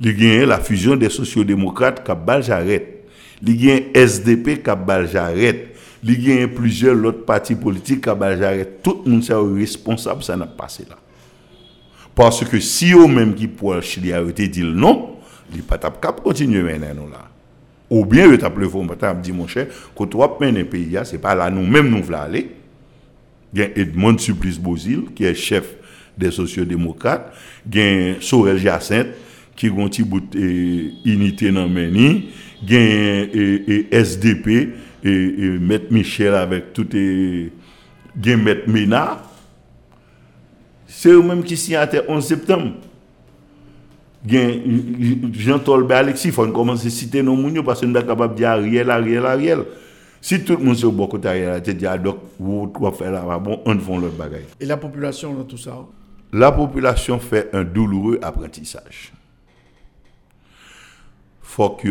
Il y a la fusion des sociodémocrates qui a j'arrête. Il y a SDP qui a j'arrête il y a plusieurs autres partis politiques qui ont tout le monde est passé. Parce que si eux même qui pour Chili arrêté dit non, il pas cap continuer maintenant là. Ou bien t'appelé fond mener pays pas là nous même nous voulons aller. Edmond Supplice Bozil qui est chef des sociodémocrates, a Sorel Jacinthe qui a un petit dans Meni, il y a SDP et, et Maître Michel avec tout et bien Maître Ménard, c'est eux-mêmes qui signent le 11 septembre. Jean Tolbe Alexis, il faut commencer à citer nos mounions parce qu'on est capable de dire Ariel, Ariel, Ariel. Si tout le monde se beaucoup Ariel, tu dis, donc, vous pouvez faire là, bon, on fait le bagaille. Et la population dans tout ça? La population fait un douloureux apprentissage. Faut que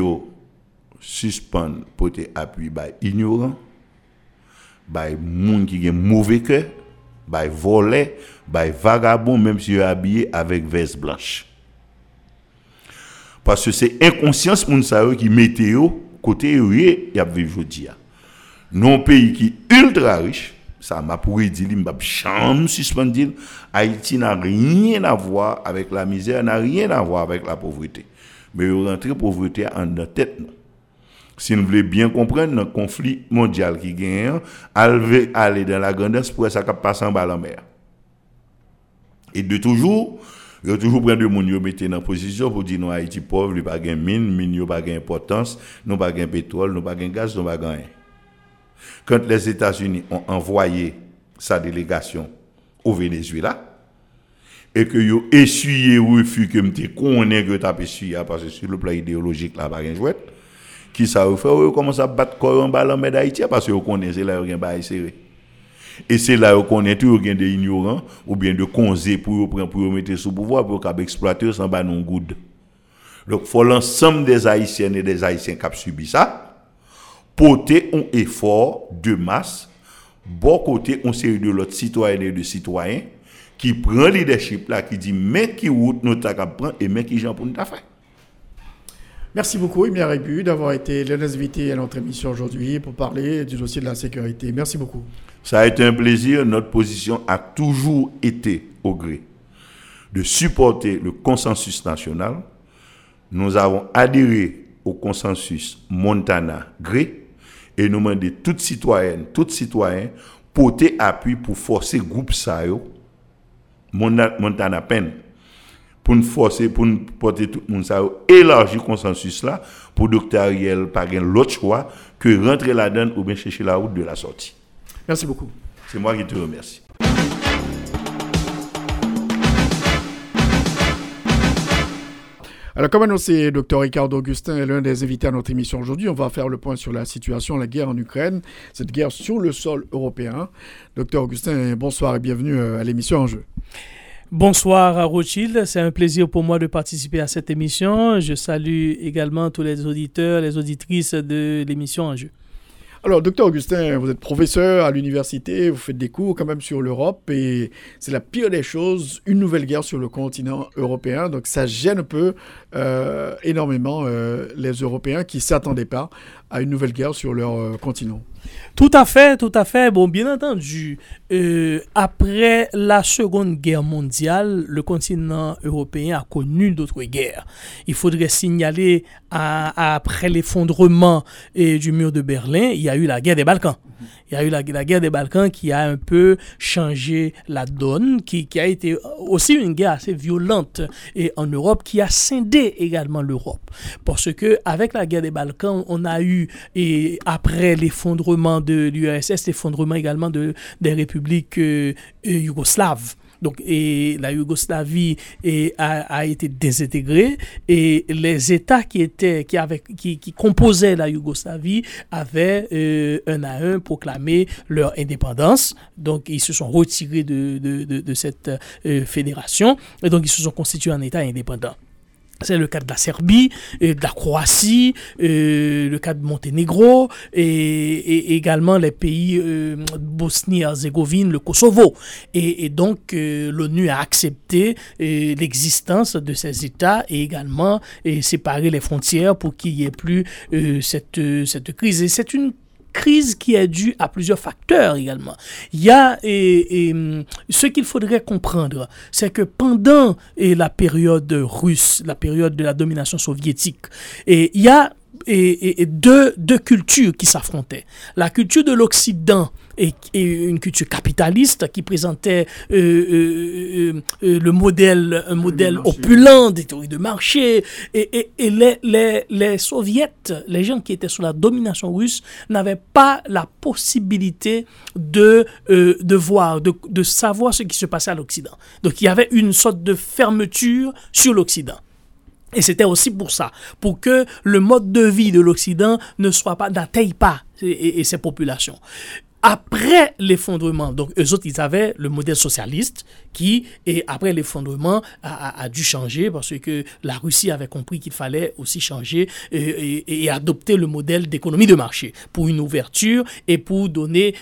suspendre pour te appuyer by ignorant, by monde qui a mauvais cœur, by volé, by vagabond, même si est habillé avec veste blanche. Parce que c'est inconscience moun sa qui météo côté y a vivre jodi Non pays qui ultra riche, ça m'a pourri dire m'a chambre suspendre Haïti n'a rien à voir avec la misère, n'a rien à voir avec la pauvreté. Mais rentrer pauvreté en tête. Si nous voulons bien comprendre le conflit mondial qui gagne, elle aller dans la grandeur pour ça passe en bas la mer. Et de toujours, il y a toujours plein de monde qui mettent dans position pour dire non Haïti pauvre, il pas de mine, mine pas d'importance, nous pas de pétrole, nous pas de gaz, nous pas de rien. Quand les États-Unis ont envoyé sa délégation au Venezuela, et que ont essuyé refus que me connais que tu essuyé parce que sur le plan idéologique là pas rien jouet qui ça fait? Vous commencez à battre corps en ballon d'Haïti? Parce que vous connaissez là, vous avez serré. Et c'est là où on est toujours des ignorants ou bien de conseils pour prendre pour mettre sous pouvoir pour exploiter sans bas non good. Donc faut l'ensemble des haïtiens et des haïtiens qui ont subi ça porter un effort de masse bon côté on série de l'autre citoyens et de citoyens qui prend leadership là qui dit mais qui route nous t'a prendre et mais qui gens pour nous faire. Merci beaucoup, Emilia Rébu, d'avoir été l'invité à notre émission aujourd'hui pour parler du dossier de la sécurité. Merci beaucoup. Ça a été un plaisir. Notre position a toujours été au gré de supporter le consensus national. Nous avons adhéré au consensus Montana-Gré et nous demandons toutes citoyennes, tous citoyens, porter appui pour forcer groupe SAO, Montana-Pen, pour nous forcer, pour nous porter tout le monde, ça élargir le consensus là, pour Dr. Ariel pas l'autre choix que rentrer là-dedans ou bien chercher la route de la sortie. Merci beaucoup. C'est moi qui te remercie. Alors, comme annoncé, Dr Ricardo Augustin est l'un des invités à notre émission aujourd'hui. On va faire le point sur la situation, la guerre en Ukraine, cette guerre sur le sol européen. Dr Augustin, bonsoir et bienvenue euh, à l'émission En jeu. Bonsoir à Rothschild, c'est un plaisir pour moi de participer à cette émission. Je salue également tous les auditeurs, les auditrices de l'émission En jeu. Alors, docteur Augustin, vous êtes professeur à l'université, vous faites des cours quand même sur l'Europe et c'est la pire des choses, une nouvelle guerre sur le continent européen. Donc, ça gêne un peu euh, énormément euh, les Européens qui ne s'attendaient pas à une nouvelle guerre sur leur euh, continent. Tout à fait, tout à fait. Bon, bien entendu, euh, après la Seconde Guerre mondiale, le continent européen a connu d'autres guerres. Il faudrait signaler, après l'effondrement euh, du mur de Berlin, il y a eu la guerre des Balkans. Il y a eu la, la guerre des Balkans qui a un peu changé la donne, qui, qui a été aussi une guerre assez violente et en Europe, qui a scindé également l'Europe. Parce que avec la guerre des Balkans, on a eu, et après l'effondrement de l'URSS, l'effondrement également de, des républiques euh, euh, yougoslaves. Donc, et la Yougoslavie a, été désintégrée et les États qui étaient, qui avaient, qui, composaient la Yougoslavie avaient euh, un à un proclamé leur indépendance. Donc, ils se sont retirés de, de, cette fédération et donc ils se sont constitués en État indépendant. C'est le cas de la Serbie, euh, de la Croatie, euh, le cas de Monténégro et, et également les pays euh, Bosnie-Herzégovine, le Kosovo. Et, et donc euh, l'ONU a accepté l'existence de ces États et également séparé les frontières pour qu'il n'y ait plus cette, cette crise. Et c'est une crise qui est due à plusieurs facteurs également. Il y a ce qu'il faudrait comprendre, c'est que pendant et, la période russe, la période de la domination soviétique, il y a deux, deux cultures qui s'affrontaient. La culture de l'Occident et, et une culture capitaliste qui présentait euh, euh, euh, le modèle, un modèle opulent des théories de marché. Et, et- et les, les, les soviets, les gens qui étaient sous la domination russe, n'avaient pas la possibilité de, de voir, de, de savoir ce qui se passait à l'Occident. Donc il y avait une sorte de fermeture sur l'Occident. Et c'était aussi pour ça, pour que le mode de vie de l'Occident ne soit pas, n'atteigne pas et, et- et ces populations. Après l'effondrement, donc eux autres, ils avaient le modèle socialiste qui, et après l'effondrement, a, dû changer parce que la Russie avait compris qu'il fallait aussi changer et, adopter le modèle d'économie de marché pour une ouverture et pour donner,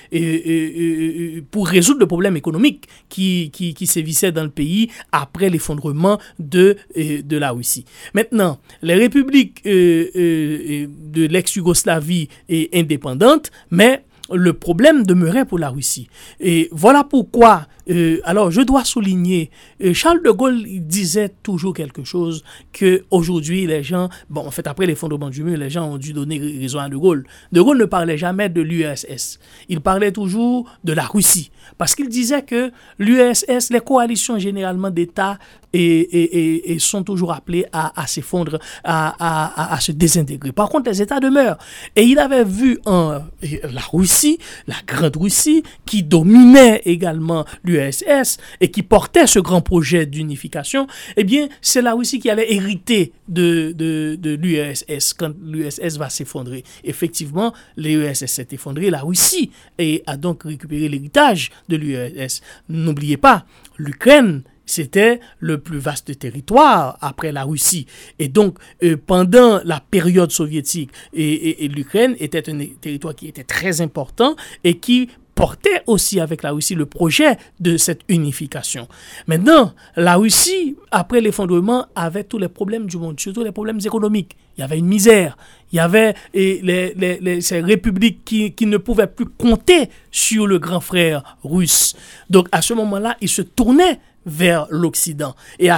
pour résoudre le problème économique qui, qui, qui sévissait dans le pays après l'effondrement de, de la Russie. Maintenant, les républiques euh, euh, de l'ex-Yougoslavie est indépendante, mais le problème demeurait pour la Russie. Et voilà pourquoi, euh, alors je dois souligner, euh, Charles de Gaulle disait toujours quelque chose que aujourd'hui les gens, bon en fait après l'effondrement du mur, les gens ont dû donner raison à de Gaulle. De Gaulle ne parlait jamais de l'URSS. Il parlait toujours de la Russie. Parce qu'il disait que l'URSS, les coalitions généralement d'États et, et- et- sont toujours appelés à, à s'effondrer, à, à- à- se désintégrer. Par contre, les États demeurent. Et il avait vu en, la Russie, la Grande Russie, qui dominait également l'URSS et qui portait ce grand projet d'unification. Eh bien, c'est la Russie qui allait hériter de, de, de l'URSS quand l'URSS va s'effondrer. Effectivement, l'URSS s'est effondré, la Russie et a donc récupéré l'héritage de l'URSS. N'oubliez pas, l'Ukraine c'était le plus vaste territoire après la Russie. Et donc, euh, pendant la période soviétique, et, l'Ukraine était un territoire qui était très important et qui portait aussi avec la Russie le projet de cette unification. Maintenant, la Russie, après l'effondrement, avait tous les problèmes du monde, surtout les problèmes économiques. Il y avait une misère. Il y avait et les- les- ces républiques qui, qui ne pouvaient plus compter sur le grand frère russe. Donc, à ce moment-là, ils se tournaient vers l'Occident. Et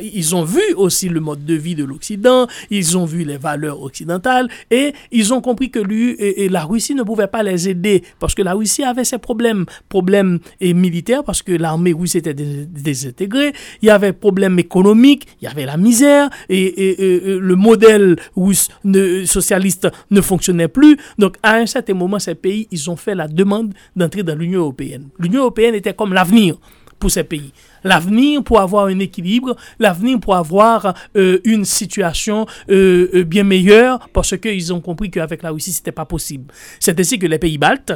ils ont vu aussi le mode de vie de l'Occident, ils ont vu les valeurs occidentales et ils ont compris que et, la Russie ne pouvait pas les aider parce que la Russie avait ses problèmes, problèmes et militaires parce que l'armée russe était dés- désintégrée, il y avait problèmes économiques, il y avait la misère et, le modèle russe socialiste ne fonctionnait plus. Donc à un certain moment, ces pays, ils ont fait la demande d'entrer dans l'Union européenne. L'Union européenne était comme l'avenir pour ces pays. L'avenir pour avoir un équilibre, l'avenir pour avoir euh, une situation euh, euh, bien meilleure, parce qu'ils ont compris qu'avec la Russie, c'était pas possible. C'est ainsi que les pays baltes,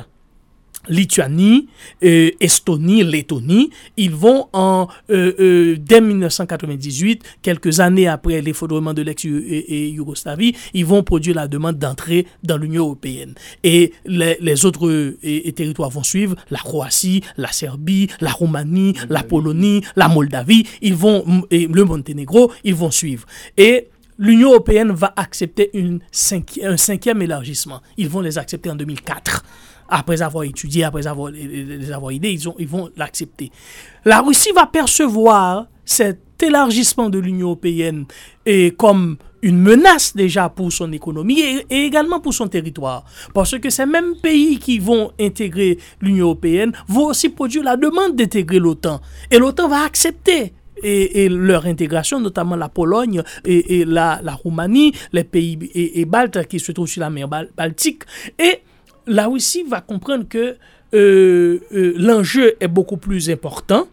Lituanie, euh, Estonie, Lettonie, ils vont en euh, euh, dès 1998, quelques années après l'effondrement de l'ex-Yougoslavie, ils vont produire la demande d'entrée dans l'Union européenne. Et les, autres territoires vont suivre, la Croatie, la Serbie, la Roumanie, la Polonie, la Moldavie, ils vont et le Monténégro, ils vont suivre. Et l'Union européenne va accepter une un cinquième élargissement. Ils vont les accepter en 2004 après avoir étudié, après avoir, les avoir aidés, ils, ont, ils vont l'accepter. La Russie va percevoir cet élargissement de l'Union européenne et comme une menace déjà pour son économie et, également pour son territoire. Parce que ces mêmes pays qui vont intégrer l'Union européenne vont aussi produire la demande d'intégrer l'OTAN. Et l'OTAN va accepter et, leur intégration, notamment la Pologne et, la, Roumanie, les pays et, baltes qui se trouvent sur la mer Baltique. Et la Russie va comprendre que euh, euh, l'enjeu est beaucoup plus important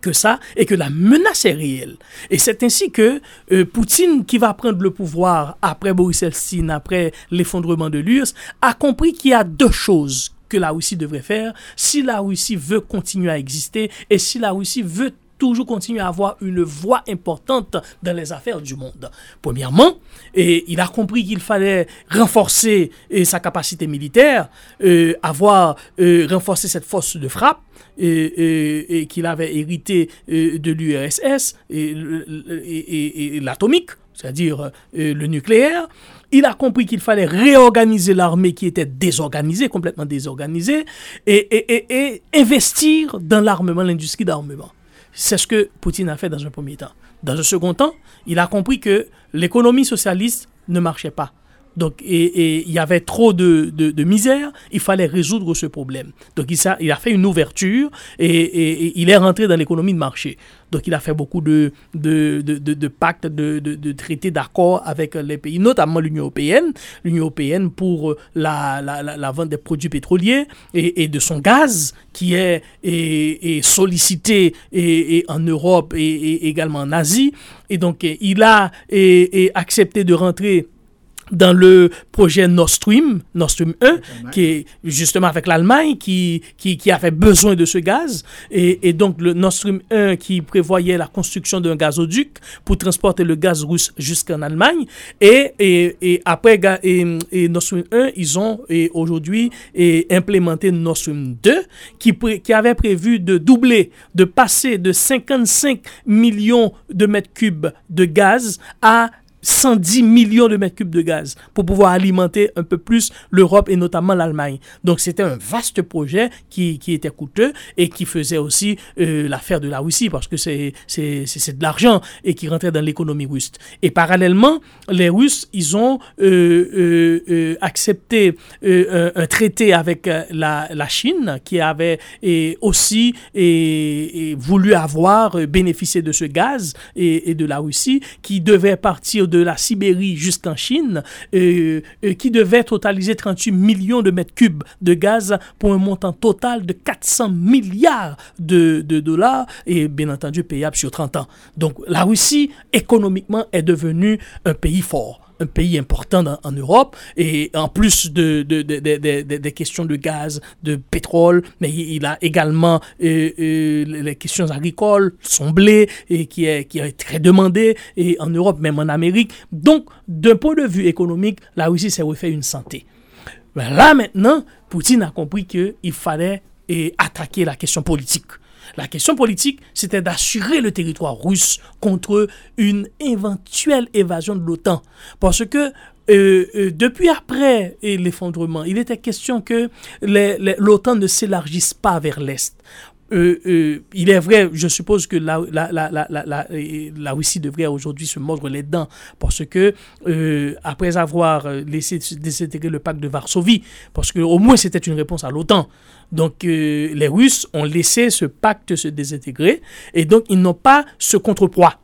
que ça et que la menace est réelle. Et c'est ainsi que euh, Poutine, qui va prendre le pouvoir après Boris Eltsine, après l'effondrement de l'URSS, a compris qu'il y a deux choses que la Russie devrait faire si la Russie veut continuer à exister et si la Russie veut toujours continuer à avoir une voix importante dans les affaires du monde. Premièrement, et il a compris qu'il fallait renforcer sa capacité militaire, euh, avoir euh, renforcé cette force de frappe et, qu'il avait hérité euh, de l'URSS et, l'atomique, c'est-à-dire le nucléaire. Il a compris qu'il fallait réorganiser l'armée qui était désorganisée, complètement désorganisée, et investir dans l'armement, l'industrie d'armement. C'est ce que Poutine a fait dans un premier temps. Dans un second temps, il a compris que l'économie socialiste ne marchait pas. Donc, et, il y avait trop de, de, misère, il fallait résoudre ce problème. Donc, il, il a fait une ouverture et, il est rentré dans l'économie de marché. Donc, il a fait beaucoup de, de, pactes, de, traités, d'accords avec les pays, notamment l'Union européenne. L'Union européenne pour la, la, la, vente des produits pétroliers et, de son gaz qui est, sollicité et, en Europe et, également en Asie. Et donc, il a accepté de rentrer dans le projet Nord Stream, Nord Stream 1, qui est justement avec l'Allemagne, qui, qui, qui, avait besoin de ce gaz. Et, et, donc le Nord Stream 1 qui prévoyait la construction d'un gazoduc pour transporter le gaz russe jusqu'en Allemagne. Et, et, et après et, Nord Stream 1, ils ont aujourd'hui implémenté Nord Stream 2, qui, qui avait prévu de doubler, de passer de 55 millions de mètres cubes de gaz à 110 millions de mètres cubes de gaz pour pouvoir alimenter un peu plus l'Europe et notamment l'Allemagne. Donc c'était un vaste projet qui, était coûteux et qui faisait aussi euh, l'affaire de la Russie parce que c'est de l'argent et qui rentrait dans l'économie russe. Et parallèlement, les Russes, ils ont euh, euh, accepté un, traité avec la, Chine qui avait aussi voulu avoir bénéficié de ce gaz et, et de la Russie qui devait partir de de la Sibérie jusqu'en Chine, euh, euh, qui devait totaliser 38 millions de mètres cubes de gaz pour un montant total de 400 milliards de, de dollars et bien entendu payable sur 30 ans. Donc la Russie, économiquement, est devenue un pays fort un pays important en Europe et en plus de, des questions de gaz, de pétrole, mais il a également euh, euh, les questions agricoles, son blé et qui est, qui est très demandé et en Europe, même en Amérique. Donc, d'un point de vue économique, la Russie s'est refait une santé. Là maintenant, Poutine a compris qu'il fallait attaquer la question politique. La question politique, c'était d'assurer le territoire russe contre une éventuelle évasion de l'OTAN. Parce que euh, euh, depuis après l'effondrement, il était question que l'OTAN ne s'élargisse pas vers l'Est. Euh, il est vrai, je suppose que la, Russie devrait aujourd'hui se mordre les dents parce que, après avoir laissé désintégrer le pacte de Varsovie, parce que au moins c'était une réponse à l'OTAN, donc euh, les Russes ont laissé ce pacte se désintégrer et donc ils n'ont pas ce contrepoids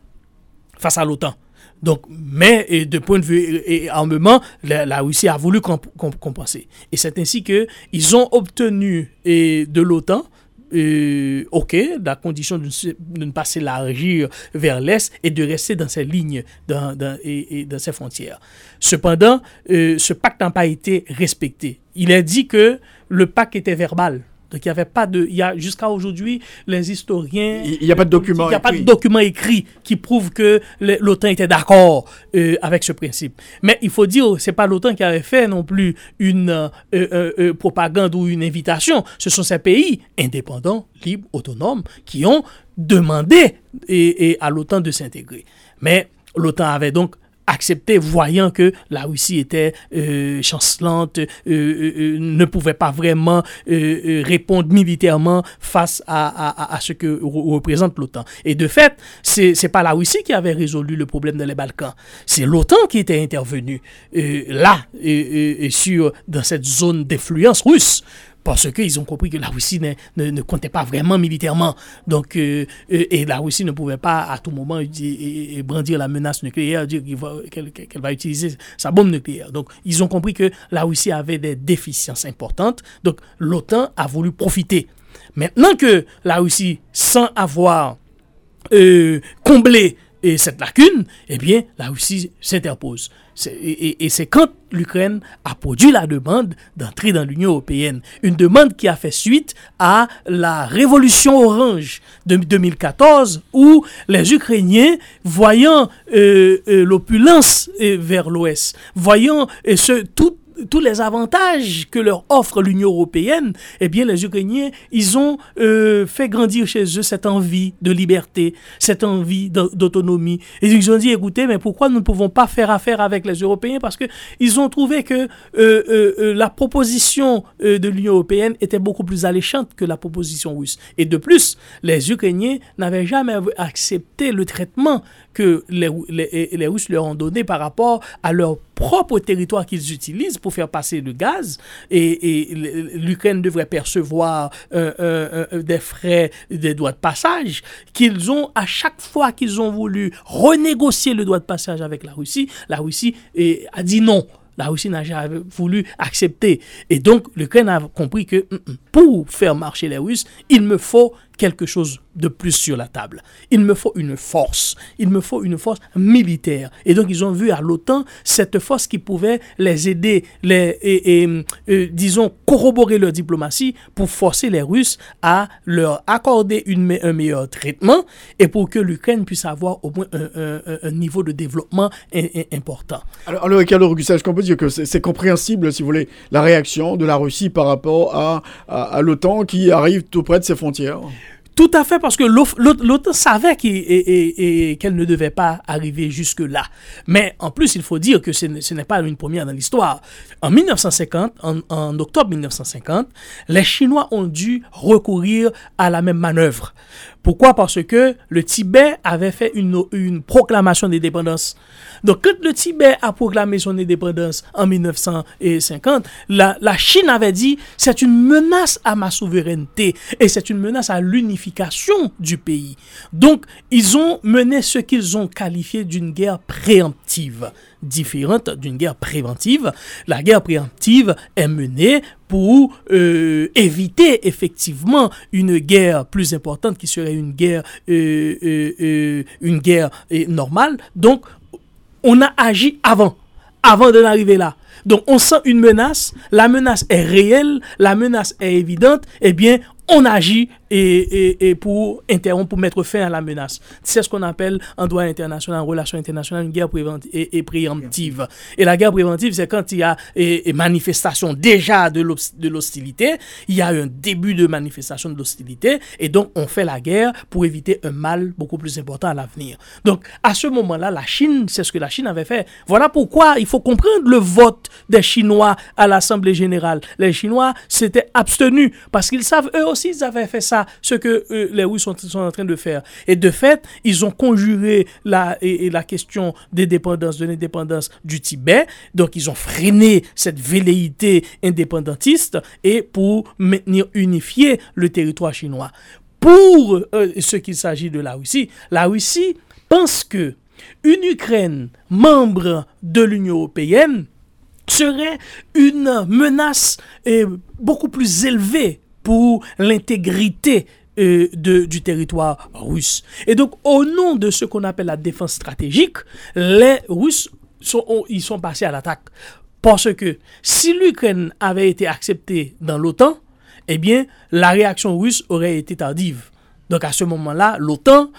face à l'OTAN. Donc, mais de point de vue et, armement, la, Russie a voulu compenser. Et c'est ainsi qu'ils ont obtenu et, de l'OTAN euh, ok, la condition de, ne pas s'élargir vers l'Est et de rester dans ces lignes et, dans ces frontières. Cependant, euh, ce pacte n'a pas été respecté. Il est dit que le pacte était verbal. Donc il n'y avait pas de. Il y a jusqu'à aujourd'hui, les historiens. Il n'y a pas de document. Il n'y a pas de document écrit qui prouve que l'OTAN était d'accord euh, avec ce principe. Mais il faut dire, c'est pas l'OTAN qui avait fait non plus une euh, euh, propagande ou une invitation. Ce sont ces pays indépendants, libres, autonomes, qui ont demandé et à l'OTAN de s'intégrer. Mais l'OTAN avait donc accepté, voyant que la Russie était euh, chancelante, euh, euh, ne pouvait pas vraiment répondre militairement face à, ce que représente l'OTAN. Et de fait, c'est n'est pas la Russie qui avait résolu le problème dans les Balkans, c'est l'OTAN qui était intervenu là, sur, dans cette zone d'influence russe parce qu'ils ont compris que la Russie ne, ne, comptait pas vraiment militairement. Donc, euh, euh, et la Russie ne pouvait pas à tout moment brandir la menace nucléaire, dire qu'elle va utiliser sa bombe nucléaire. Donc, ils ont compris que la Russie avait des déficiences importantes. Donc, l'OTAN a voulu profiter. Maintenant que la Russie, sans avoir euh, comblé et cette lacune, eh bien, la Russie s'interpose. Et, c'est quand l'Ukraine a produit la demande d'entrer dans l'Union européenne. Une demande qui a fait suite à la révolution orange de 2014 où les Ukrainiens, voyant euh, euh, l'opulence euh, vers l'ouest, voyant ce, tout, tous les avantages que leur offre l'Union européenne, eh bien, les Ukrainiens, ils ont euh, fait grandir chez eux cette envie de liberté, cette envie d'autonomie. Et ils ont dit, écoutez, mais pourquoi nous ne pouvons pas faire affaire avec les Européens? Parce qu'ils ont trouvé que euh, euh, la proposition de l'Union européenne était beaucoup plus alléchante que la proposition russe. Et de plus, les Ukrainiens n'avaient jamais accepté le traitement que les, les, Russes leur ont donné par rapport à leur propre territoire qu'ils utilisent pour faire passer le gaz. Et, l'Ukraine devrait percevoir euh, euh, euh, des frais, des droits de passage qu'ils ont à chaque fois qu'ils ont voulu renégocier le droit de passage avec la Russie. La Russie a dit non la Russie n'a jamais voulu accepter. Et donc, l'Ukraine a compris que mm, mm, pour faire marcher les Russes, il me faut quelque chose de plus sur la table. Il me faut une force. Il me faut une force militaire. Et donc, ils ont vu à l'OTAN cette force qui pouvait les aider, les, et, euh, disons, corroborer leur diplomatie pour forcer les Russes à leur accorder un meilleur traitement et pour que l'Ukraine puisse avoir au moins un, niveau de développement important. Alors, alors Carlo est-ce qu'on peut dire que c'est compréhensible, si vous voulez, la réaction de la Russie par rapport à l'OTAN qui arrive tout près de ses frontières? Tout à fait, parce que l'OTAN savait qu'elle ne devait pas arriver jusque-là. Mais en plus, il faut dire que ce n'est pas une première dans l'histoire. En 1950, en, octobre 1950, les Chinois ont dû recourir à la même manœuvre. Pourquoi? Parce que le Tibet avait fait une, proclamation d'indépendance. Donc, quand le Tibet a proclamé son indépendance en 1950, la, la Chine avait dit c'est une menace à ma souveraineté et c'est une menace à l'unification du pays. Donc, ils ont mené ce qu'ils ont qualifié d'une guerre préemptive, différente d'une guerre préventive. La guerre préemptive est menée pour euh, éviter effectivement une guerre plus importante qui serait une guerre, euh, euh, une guerre normale. Donc, on a agi avant, avant de n'arriver là. Donc on sent une menace, la menace est réelle, la menace est évidente, eh bien on agit et, et, pour interrompre, pour mettre fin à la menace. C'est ce qu'on appelle en droit international, en relation internationale, une guerre préventive et, préemptive. Et la guerre préventive, c'est quand il y a une manifestation déjà de l'hostilité, il y a un début de manifestation de l'hostilité, et donc on fait la guerre pour éviter un mal beaucoup plus important à l'avenir. Donc à ce moment-là, la Chine, c'est ce que la Chine avait fait. Voilà pourquoi il faut comprendre le vote des Chinois à l'Assemblée générale. Les Chinois s'étaient abstenus parce qu'ils savent eux aussi, ils avaient fait ça ce que euh, les Russes sont, en train de faire. Et de fait, ils ont conjuré la, et, la question des de l'indépendance du Tibet. Donc, ils ont freiné cette velléité indépendantiste et pour maintenir unifié le territoire chinois. Pour euh, ce qu'il s'agit de la Russie, la Russie pense que une Ukraine membre de l'Union européenne serait une menace beaucoup plus élevée pour l'intégrité euh, du territoire russe. Et donc, au nom de ce qu'on appelle la défense stratégique, les Russes sont, ont- ils sont passés à l'attaque. Parce que si l'Ukraine avait été acceptée dans l'OTAN, eh bien, la réaction russe aurait été tardive. Donc, à ce moment-là, l'OTAN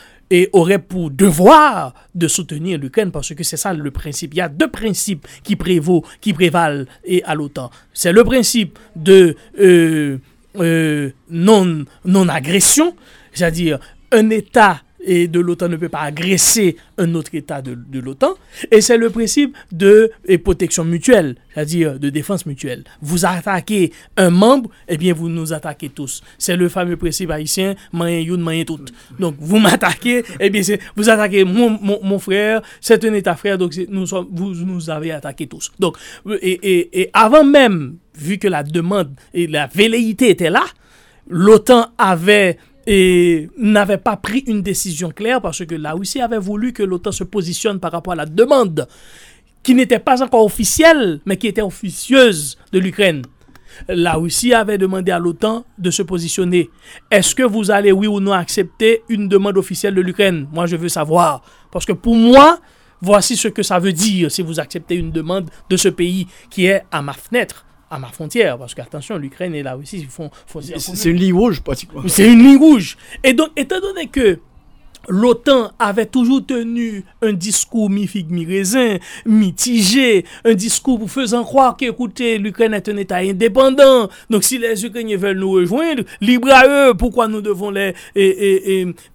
aurait pour devoir de soutenir l'Ukraine parce que c'est ça le principe. Il y a deux principes qui prévaut, qui prévalent et à l'OTAN. C'est le principe de euh, euh, non non agression, c'est-à-dire un État et de l'OTAN ne peut pas agresser un autre État de, l'OTAN. Et c'est le principe de protection mutuelle, c'est-à-dire de défense mutuelle. Vous attaquez un membre, eh bien vous nous attaquez tous. C'est le fameux principe haïtien, moyen youn, moyen tout. Donc vous m'attaquez, eh bien vous attaquez mon, frère, c'est un État frère, donc vous nous avez attaqué tous. Donc, et, avant même, vu que la demande et la velléité était là, l'OTAN avait et n'avait pas pris une décision claire parce que la Russie avait voulu que l'OTAN se positionne par rapport à la demande qui n'était pas encore officielle, mais qui était officieuse de l'Ukraine. La Russie avait demandé à l'OTAN de se positionner. Est-ce que vous allez, oui ou non, accepter une demande officielle de l'Ukraine? Moi, je veux savoir. Parce que pour moi, voici ce que ça veut dire si vous acceptez une demande de ce pays qui est à ma fenêtre, à ma frontière. Parce qu'attention, l'Ukraine et la Russie ils font... font C'est c'est une ligne rouge, pratiquement. c'est une ligne rouge. Et donc, étant donné que l'OTAN avait toujours tenu un discours mi-figue, mitigé, un discours faisant croire que, écoutez, l'Ukraine est un État indépendant. Donc, si les Ukrainiens veulent nous rejoindre, libre à eux, pourquoi nous devons les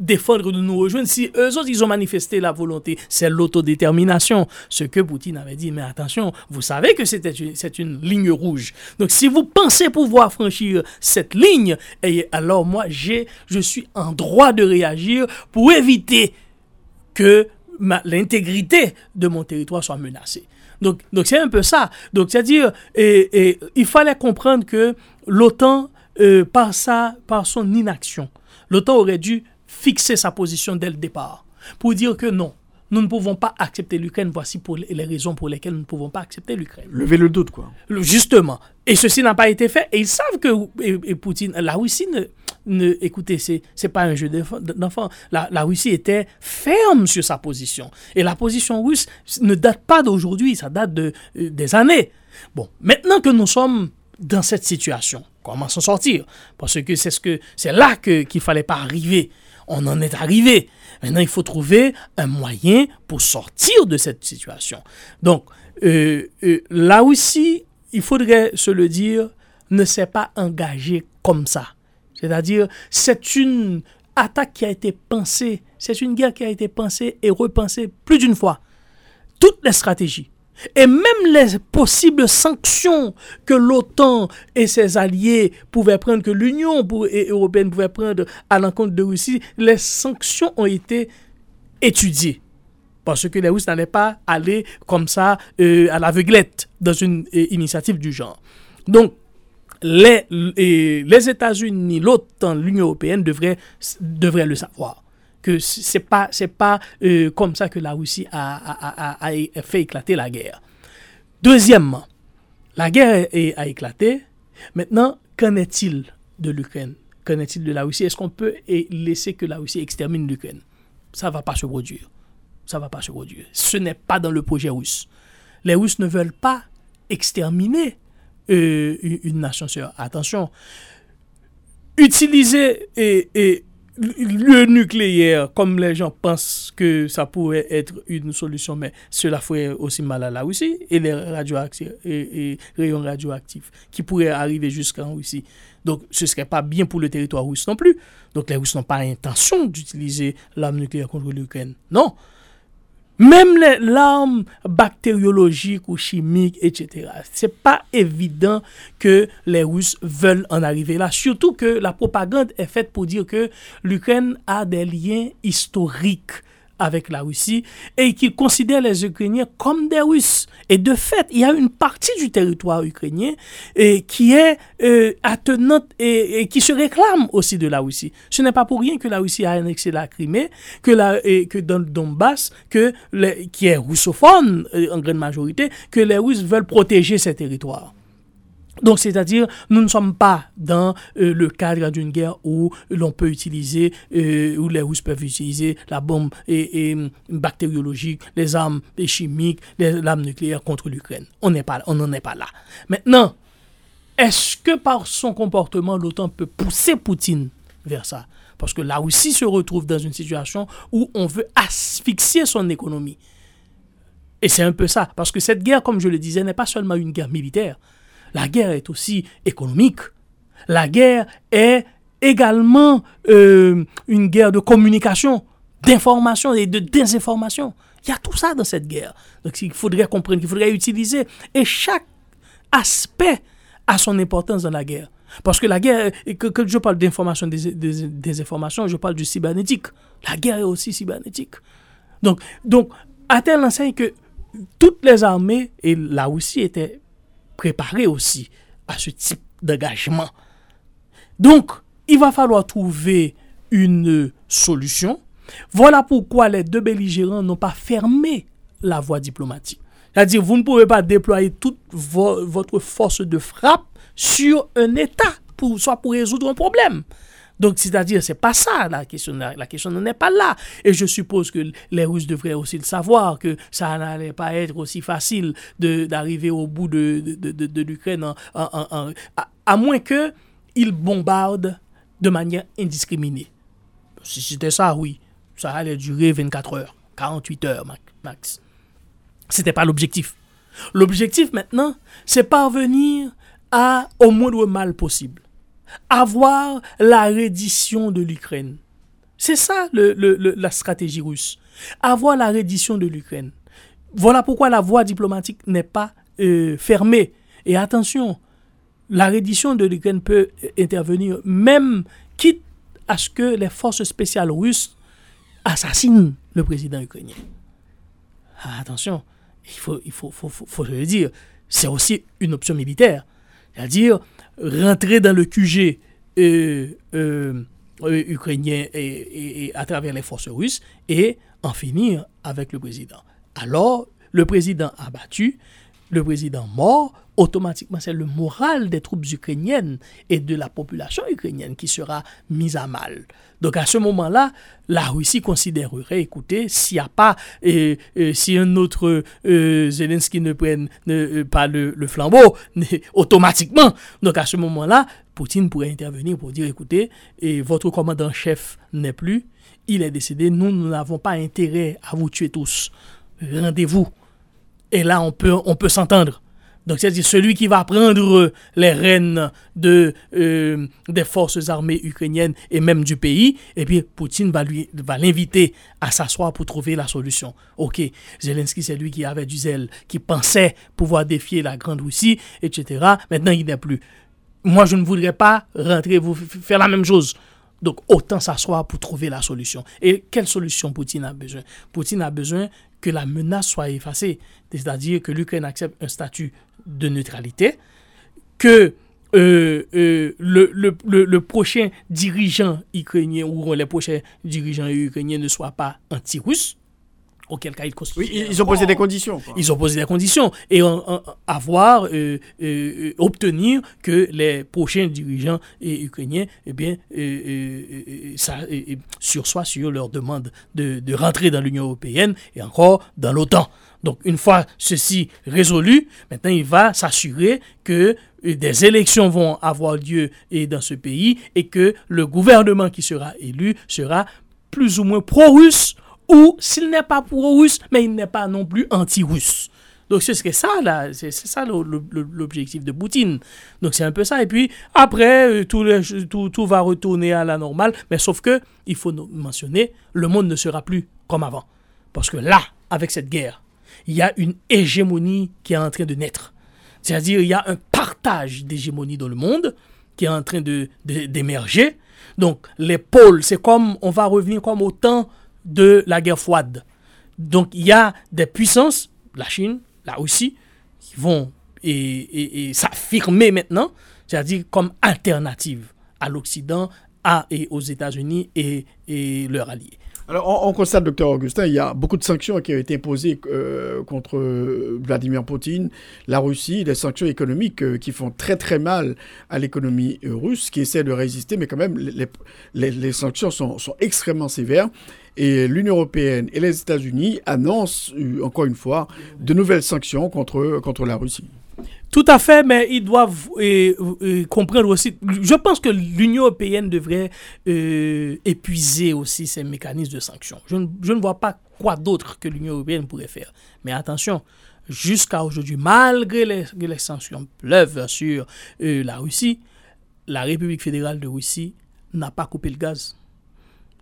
défendre de nous rejoindre si eux autres, ils ont manifesté la volonté, c'est l'autodétermination. Ce que Poutine avait dit, mais attention, vous savez que c'est une ligne rouge. Donc, si vous pensez pouvoir franchir cette ligne, alors moi, je suis en droit de réagir pour éviter que l'intégrité de mon territoire soit menacée. Donc, c'est un peu ça. Donc, c'est-à-dire, et, et il fallait comprendre que l'OTAN, euh, par, par son inaction, l'OTAN aurait dû fixer sa position dès le départ pour dire que non, nous ne pouvons pas accepter l'Ukraine. Voici pour les raisons pour lesquelles nous ne pouvons pas accepter l'Ukraine. Lever le doute, quoi. Justement. Et ceci n'a pas été fait. Et ils savent que et, et Poutine, la Russie ne, ne écoutez, c'est c'est pas un jeu d'enfant-. La, la Russie était ferme sur sa position. Et la position russe ne date pas d'aujourd'hui, ça date de euh, des années. Bon, maintenant que nous sommes dans cette situation, comment s'en sortir? Parce que c'est ce que là qu'il fallait pas arriver. On en est arrivé. Maintenant, il faut trouver un moyen pour sortir de cette situation. Donc, euh, euh, la Russie, il faudrait se le dire, ne s'est pas engagée comme ça. C'est-à-dire, c'est une attaque qui a été pensée, c'est une guerre qui a été pensée et repensée plus d'une fois. Toutes les stratégies et même les possibles sanctions que l'OTAN et ses alliés pouvaient prendre, que l'Union européenne pouvait prendre à l'encontre de Russie, les sanctions ont été étudiées. Parce que les Russes n'allaient pas aller comme ça euh, à l'aveuglette dans une euh, initiative du genre. Donc, les, États-Unis, l'OTAN, l'Union européenne devraient le savoir. Que c'est pas, c'est pas euh, comme ça que la Russie a, a- a- fait éclater la guerre. Deuxièmement, la guerre a éclaté. Maintenant, qu'en est-il de l'Ukraine? Qu'en est-il de la Russie? Est-ce qu'on peut laisser que la Russie extermine l'Ukraine? Ça va pas se produire. Ça va pas se produire. Ce n'est pas dans le projet russe. Les Russes ne veulent pas exterminer euh, une nation sœur. Attention, utiliser et le nucléaire comme les gens pensent que ça pourrait être une solution, mais cela ferait aussi mal à la Russie et les radioactifs et, rayons radioactifs qui pourraient arriver jusqu'en Russie. Donc, ce serait pas bien pour le territoire russe non plus. Donc, les Russes n'ont pas intention d'utiliser l'arme nucléaire contre l'Ukraine. Non. Même les larmes bactériologiques ou chimiques, etc. C'est pas évident que les Russes veulent en arriver là. Surtout que la propagande est faite pour dire que l'Ukraine a des liens historiques avec la Russie et qu'ils considèrent les Ukrainiens comme des Russes. Et de fait, il y a une partie du territoire ukrainien et qui est euh, attenante et, et qui se réclame aussi de la Russie. Ce n'est pas pour rien que la Russie a annexé la Crimée, que, la, et que dans le Donbass, que les, qui est russophone euh, en grande majorité, que les Russes veulent protéger ces territoires. Donc, c'est-à-dire, nous ne sommes pas dans euh, le cadre d'une guerre où l'on peut utiliser, euh, où les Russes peuvent utiliser la bombe et, hum, bactériologique, les armes chimiques, les armes nucléaires contre l'Ukraine. On n'en est pas là. Maintenant, est-ce que par son comportement, l'OTAN peut pousser Poutine vers ça? Parce que la Russie se retrouve dans une situation où on veut asphyxier son économie. Et c'est un peu ça. Parce que cette guerre, comme je le disais, n'est pas seulement une guerre militaire la guerre est aussi économique. La guerre est également euh, une guerre de communication, d'information et de désinformation. Il y a tout ça dans cette guerre. Donc il faudrait comprendre, qu'il faudrait utiliser. Et chaque aspect a son importance dans la guerre. Parce que la guerre, que, je parle d'information, des, des, informations, je parle du cybernétique. La guerre est aussi cybernétique. Donc, donc à tel enseigne que toutes les armées, et là aussi était préparer aussi à ce type d'engagement. Donc, il va falloir trouver une solution. Voilà pourquoi les deux belligérants n'ont pas fermé la voie diplomatique. C'est-à-dire, vous ne pouvez pas déployer toute votre force de frappe sur un État, pour, soit pour résoudre un problème. Donc, c'est-à-dire, c'est pas ça la question. La, question n'en est pas là. Et je suppose que les Russes devraient aussi le savoir, que ça n'allait pas être aussi facile d'arriver au bout de, l'Ukraine, à, à, moins qu'ils bombardent de manière indiscriminée. Si c'était ça, oui, ça allait durer 24 heures, 48 heures max. C'était pas l'objectif. L'objectif maintenant, c'est parvenir à au moindre mal possible avoir la reddition de l'Ukraine. C'est ça la stratégie russe. Avoir la reddition de l'Ukraine. Voilà pourquoi la voie diplomatique n'est pas euh, fermée. Et attention, la reddition de l'Ukraine peut intervenir même quitte à ce que les forces spéciales russes assassinent le président ukrainien. Ah, attention, il faut le dire, c'est aussi une option militaire. C'est-à-dire, rentrer dans le QG euh, euh, euh, ukrainien et, à travers les forces russes et en finir avec le président. Alors, le président abattu, le président mort, automatiquement, c'est le moral des troupes ukrainiennes et de la population ukrainienne qui sera mise à mal. Donc à ce moment-là, la Russie considérerait, écoutez, s'il n'y a pas, si un autre euh, Zelensky ne prenne euh, pas le, flambeau, automatiquement, donc à ce moment-là, Poutine pourrait intervenir pour dire, écoutez, et votre commandant-chef n'est plus, il est décédé, nous, nous n'avons pas intérêt à vous tuer tous. Rendez-vous. Et là, on peut, on peut s'entendre. Donc, c'est-à-dire celui qui va prendre les rênes de, euh, des forces armées ukrainiennes et même du pays, et puis Poutine va lui va l'inviter à s'asseoir pour trouver la solution. Ok, Zelensky, c'est lui qui avait du zèle, qui pensait pouvoir défier la Grande Russie, etc. Maintenant, il n'est plus. Moi, je ne voudrais pas rentrer, vous faire la même chose. Donc, autant s'asseoir pour trouver la solution. Et quelle solution Poutine a besoin? Poutine a besoin que la menace soit effacée, c'est-à-dire que l'Ukraine accepte un statut de neutralité, que euh, euh, le, le, prochain dirigeant ukrainien ou les prochains dirigeants ukrainiens ne soient pas anti-russes, auquel cas ils Oui, ils ont posé des conditions. Ils ont posé des conditions. Et avoir, euh, euh, obtenir que les prochains dirigeants ukrainiens, eh bien, euh, ça, sursoient sur leur demande de, de rentrer dans l'Union européenne et encore dans l'OTAN. Donc, une fois ceci résolu, maintenant, il va s'assurer que des élections vont avoir lieu dans ce pays et que le gouvernement qui sera élu sera plus ou moins pro-russe ou s'il n'est pas pro-russe, mais il n'est pas non plus anti-russe. Donc c'est ça là, c'est ça l'objectif de Poutine. Donc c'est un peu ça. Et puis après, euh, tout, tout, tout, va retourner à la normale, mais sauf que, il faut mentionner, le monde ne sera plus comme avant. Parce que là, avec cette guerre, il y a une hégémonie qui est en train de naître. C'est-à-dire, il y a un partage d'hégémonie dans le monde qui est en train d'émerger. De, Donc les pôles, c'est comme, on va revenir comme au temps de la guerre froide. Donc il y a des puissances, la Chine, la Russie, qui vont et, s'affirmer maintenant, c'est-à-dire comme alternative à l'Occident et aux États-Unis et, et leurs alliés. Alors, on, constate, docteur Augustin, il y a beaucoup de sanctions qui ont été imposées euh, contre Vladimir Poutine, la Russie, des sanctions économiques euh, qui font très très mal à l'économie euh, russe, qui essaie de résister, mais quand même, les, sanctions sont, extrêmement sévères. Et l'Union européenne et les États-Unis annoncent, encore une fois, de nouvelles sanctions contre, contre la Russie. Tout à fait, mais ils doivent comprendre aussi. Je pense que l'Union européenne devrait euh, épuiser aussi ses mécanismes de sanctions. Je ne, vois pas quoi d'autre que l'Union européenne pourrait faire. Mais attention, jusqu'à aujourd'hui, malgré les, les, sanctions pleuvent sur euh, la Russie, la République fédérale de Russie n'a pas coupé le gaz,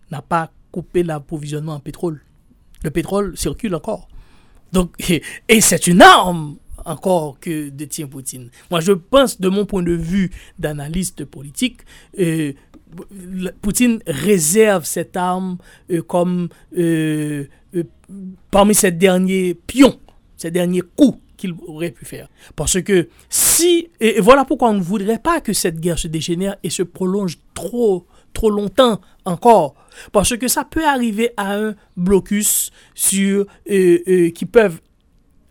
n'a pas coupé l'approvisionnement en pétrole. Le pétrole circule encore. Donc, et c'est une arme encore que détient Poutine. Moi, je pense, de mon point de vue d'analyste politique, euh, Poutine réserve cette arme euh, comme euh, parmi ces derniers pions, ces derniers coups qu'il aurait pu faire. Parce que si, et voilà pourquoi on ne voudrait pas que cette guerre se dégénère et se prolonge trop, trop longtemps encore. Parce que ça peut arriver à un blocus sur, qui peuvent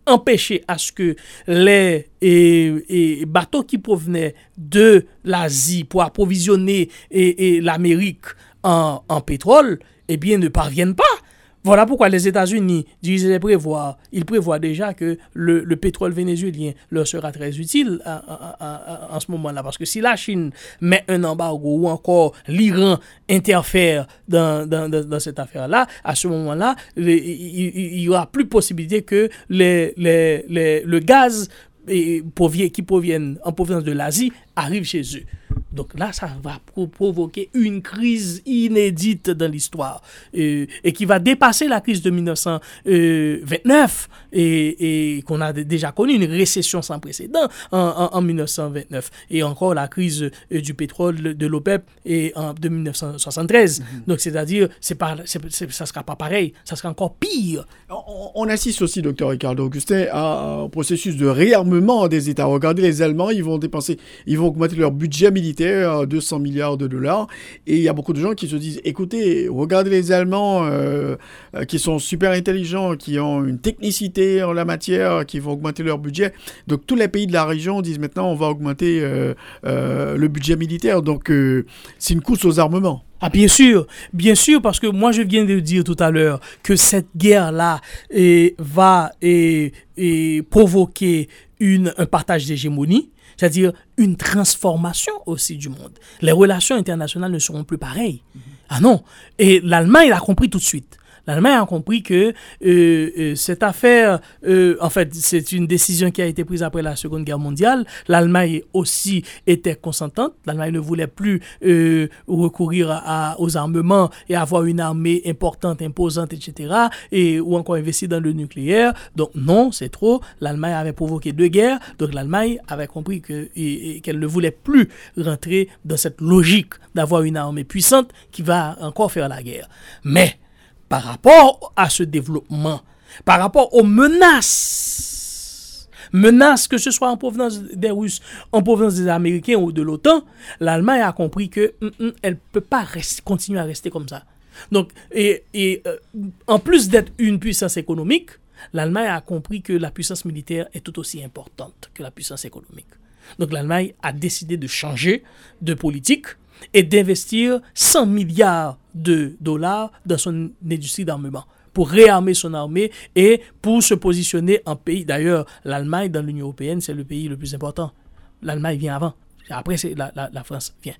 empêcher à ce que les bateaux qui provenaient de l'Asie pour approvisionner l'Amérique en, pétrole, eh bien, ne parviennent pas voilà pourquoi les États-Unis disent ils prévoient, ils prévoient déjà que le, pétrole vénézuélien leur sera très utile en ce moment-là. Parce que si la Chine met un embargo ou encore l'Iran interfère dans, cette affaire-là, à ce moment-là, il n'y aura plus possibilité que le gaz qui provient en provenance de l'Asie arrive chez eux. Donc là, ça va provoquer une crise inédite dans l'histoire et, qui va dépasser la crise de 1929 et, qu'on a déjà connu, une récession sans précédent en, 1929 et encore la crise euh, du pétrole de l'OPEP et en, de 1973. Mhm. Donc c'est-à-dire, c'est pas, ça sera pas pareil, ça sera encore pire. On, assiste aussi, docteur Ricardo Augustin, à un processus de réarmement des États. Regardez les Allemands, ils vont dépenser, ils vont augmenter leur budget militaire 200 milliards de dollars. Et il y a beaucoup de gens qui se disent, écoutez, regardez les Allemands euh, euh, qui sont super intelligents, qui ont une technicité en la matière, qui vont augmenter leur budget. Donc tous les pays de la région disent maintenant, on va augmenter euh, le budget militaire. Donc c'est une course aux armements. Ah bien sûr, bien sûr, parce que moi je viens de dire tout à l'heure que cette guerre-là va provoquer un partage d'hégémonie c'est-à-dire une transformation aussi du monde. Les relations internationales ne seront plus pareilles. Ah non. Et l'Allemagne a compris tout de suite. L'Allemagne a compris que euh, euh, cette affaire, euh, en fait, c'est une décision qui a été prise après la Seconde Guerre mondiale. L'Allemagne aussi était consentante. L'Allemagne ne voulait plus recourir à, aux armements et avoir une armée importante, imposante, etc. Et, ou encore investir dans le nucléaire. Donc non, c'est trop. L'Allemagne avait provoqué deux guerres. Donc l'Allemagne avait compris qu'elle ne voulait plus rentrer dans cette logique d'avoir une armée puissante qui va encore faire la guerre. Mais par rapport à ce développement, par rapport aux menaces, menaces que ce soit en provenance des Russes, en provenance des Américains ou de l'OTAN, l'Allemagne a compris que hum, hum, elle peut pas continuer à rester comme ça. Donc, et, euh, en plus d'être une puissance économique, l'Allemagne a compris que la puissance militaire est tout aussi importante que la puissance économique. Donc l'Allemagne a décidé de changer de politique et d'investir 100 milliards de dollars dans son industrie d'armement pour réarmer son armée et pour se positionner en pays. D'ailleurs, l'Allemagne dans l'Union européenne, c'est le pays le plus important. L'Allemagne vient avant. Après, c'est la, la, France vient.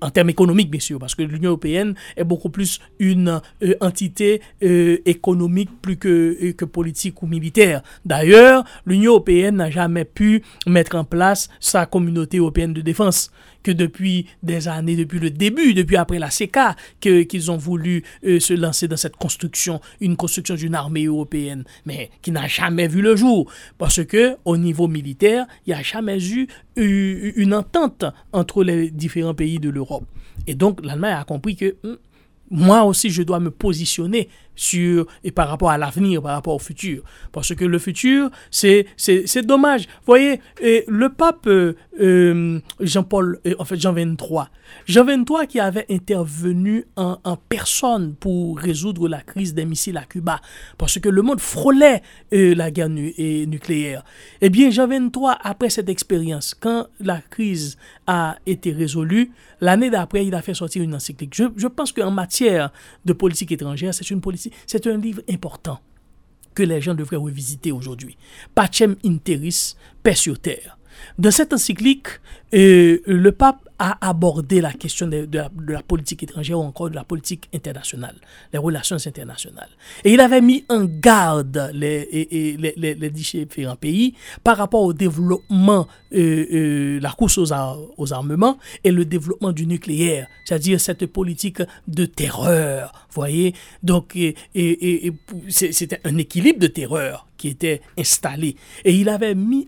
en termes économiques, bien sûr, parce que l'Union européenne est beaucoup plus une euh, entité euh, économique plus que, euh, que politique ou militaire. D'ailleurs, l'Union européenne n'a jamais pu mettre en place sa communauté européenne de défense que depuis des années, depuis le début, depuis après la CECA, qu'ils ont voulu euh, se lancer dans cette construction, une construction d'une armée européenne, mais qui n'a jamais vu le jour. Parce que au niveau militaire, il n'y a jamais eu, une entente entre les différents pays de l'Europe. Et donc l'Allemagne a compris que hum, moi aussi, je dois me positionner sur et par rapport à l'avenir, par rapport au futur. Parce que le futur, c'est dommage. Vous voyez, le pape euh, euh, Jean-Paul, euh, en fait Jean 23, Jean 23 qui avait intervenu en, en, personne pour résoudre la crise des missiles à Cuba, parce que le monde frôlait la guerre nucléaire. Eh bien, Jean 23, après cette expérience, quand la crise a été résolue, l'année d'après, il a fait sortir une encyclique. Je, je pense qu'en matière de politique étrangère, c'est une politique c'est un livre important que les gens devraient revisiter aujourd'hui. Pacem Interis, paix sur terre. Dans cette encyclique, euh, le pape a abordé la question de, la, politique étrangère ou encore de la politique internationale, les relations internationales. Et il avait mis en garde les, différents pays par rapport au développement, euh, euh, la course aux, armements et le développement du nucléaire, c'est-à-dire cette politique de terreur, voyez. Donc, c'était un équilibre de terreur qui était installé. Et il avait mis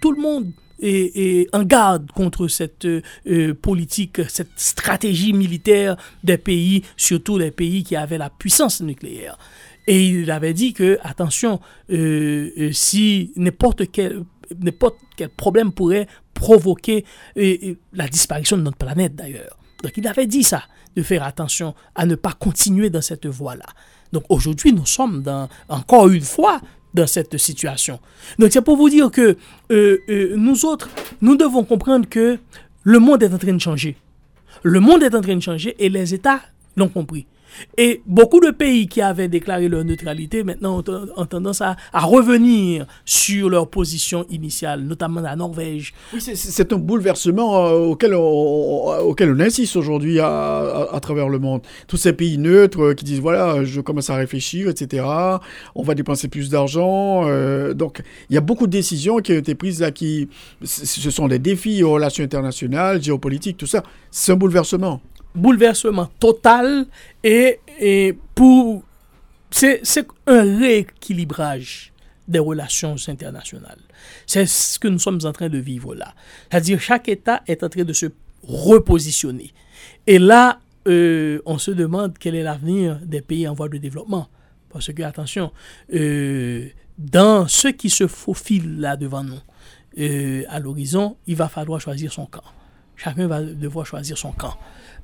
tout le monde et, en garde contre cette euh, politique, cette stratégie militaire des pays, surtout les pays qui avaient la puissance nucléaire. Et il avait dit que, attention, euh, euh, si n'importe quel, n'importe quel problème pourrait provoquer la disparition de notre planète d'ailleurs. Donc il avait dit ça, de faire attention à ne pas continuer dans cette voie-là. Donc aujourd'hui, nous sommes dans, encore une fois dans cette situation. Donc c'est pour vous dire que euh, euh, nous autres, nous devons comprendre que le monde est en train de changer. Le monde est en train de changer et les États l'ont compris. Et beaucoup de pays qui avaient déclaré leur neutralité maintenant ont, tendance à, revenir sur leur position initiale, notamment la Norvège. Oui, c'est un bouleversement euh, auquel, on, auquel on insiste aujourd'hui à, travers le monde. Tous ces pays neutres euh, qui disent voilà, je commence à réfléchir, etc. On va dépenser plus d'argent. Euh, donc, il y a beaucoup de décisions qui ont été prises là qui. Ce sont des défis aux relations internationales, géopolitiques, tout ça. C'est un bouleversement bouleversement total et, et pour c'est un rééquilibrage des relations internationales. C'est ce que nous sommes en train de vivre là. C'est-à-dire chaque État est en train de se repositionner. Et là, euh, on se demande quel est l'avenir des pays en voie de développement. Parce que, attention, euh, dans ce qui se faufile là devant nous, euh, à l'horizon, il va falloir choisir son camp. Chacun va devoir choisir son camp.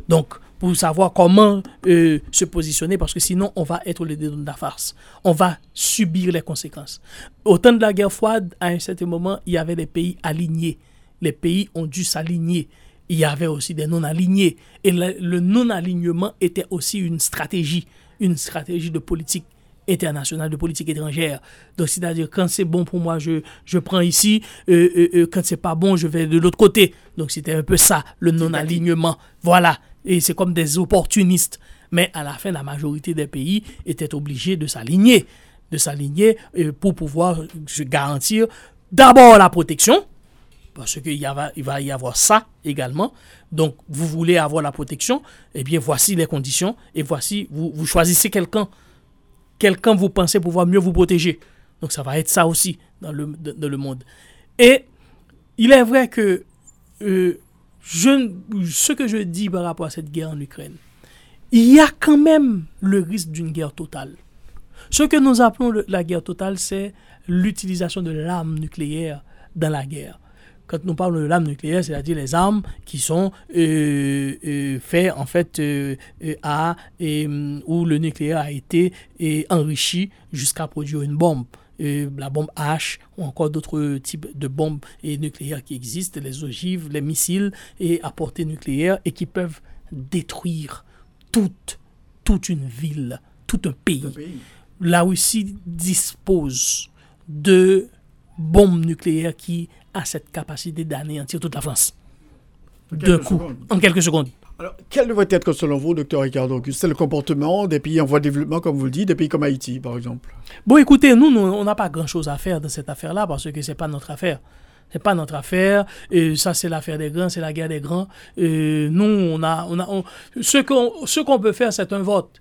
Donc, pour savoir comment euh, se positionner, parce que sinon, on va être le dédos de la farce. On va subir les conséquences. Au temps de la guerre froide, à un certain moment, il y avait des pays alignés. Les pays ont dû s'aligner. Il y avait aussi des non-alignés. Et le, non-alignement était aussi une stratégie, une stratégie de politique internationale, de politique étrangère. Donc, c'est-à-dire, quand c'est bon pour moi, je, je prends ici. Euh, euh, euh quand c'est pas bon, je vais de l'autre côté. Donc, c'était un peu ça, le non-alignement. Voilà et c'est comme des opportunistes. Mais à la fin, la majorité des pays étaient obligés de s'aligner, de s'aligner euh, pour pouvoir garantir d'abord la protection, parce qu'il il va y avoir ça également. Donc, vous voulez avoir la protection, eh bien, voici les conditions, et voici, vous, vous choisissez quelqu'un. Quelqu'un vous pensez pouvoir mieux vous protéger. Donc, ça va être ça aussi dans le, dans le monde. Et il est vrai que euh, je, ce que je dis par rapport à cette guerre en Ukraine, il y a quand même le risque d'une guerre totale. Ce que nous appelons la guerre totale, c'est l'utilisation de l'arme nucléaire dans la guerre. Quand nous parlons de l'arme nucléaire, c'est-à-dire les armes qui sont euh, euh, faites en fait euh, à où le nucléaire a été enrichi jusqu'à produire une bombe la bombe H ou encore d'autres types de bombes nucléaires qui existent, les ogives, les missiles et à portée nucléaire et qui peuvent détruire toute, toute une ville, tout un pays. La Russie dispose de bombes nucléaires qui a cette capacité d'anéantir toute la France. De coup, en quelques secondes. Alors, quel devrait être, selon vous, docteur Ricardo Auguste, le comportement des pays en voie de développement, comme vous le dites, des pays comme Haïti, par exemple? Bon, écoutez, nous, on n'a pas grand-chose à faire dans cette affaire-là parce que ce n'est pas notre affaire. C'est pas notre affaire. Et ça, c'est l'affaire des grands, c'est la guerre des grands. Nous, on a, on a, ce qu'on, ce qu'on peut faire, c'est un vote.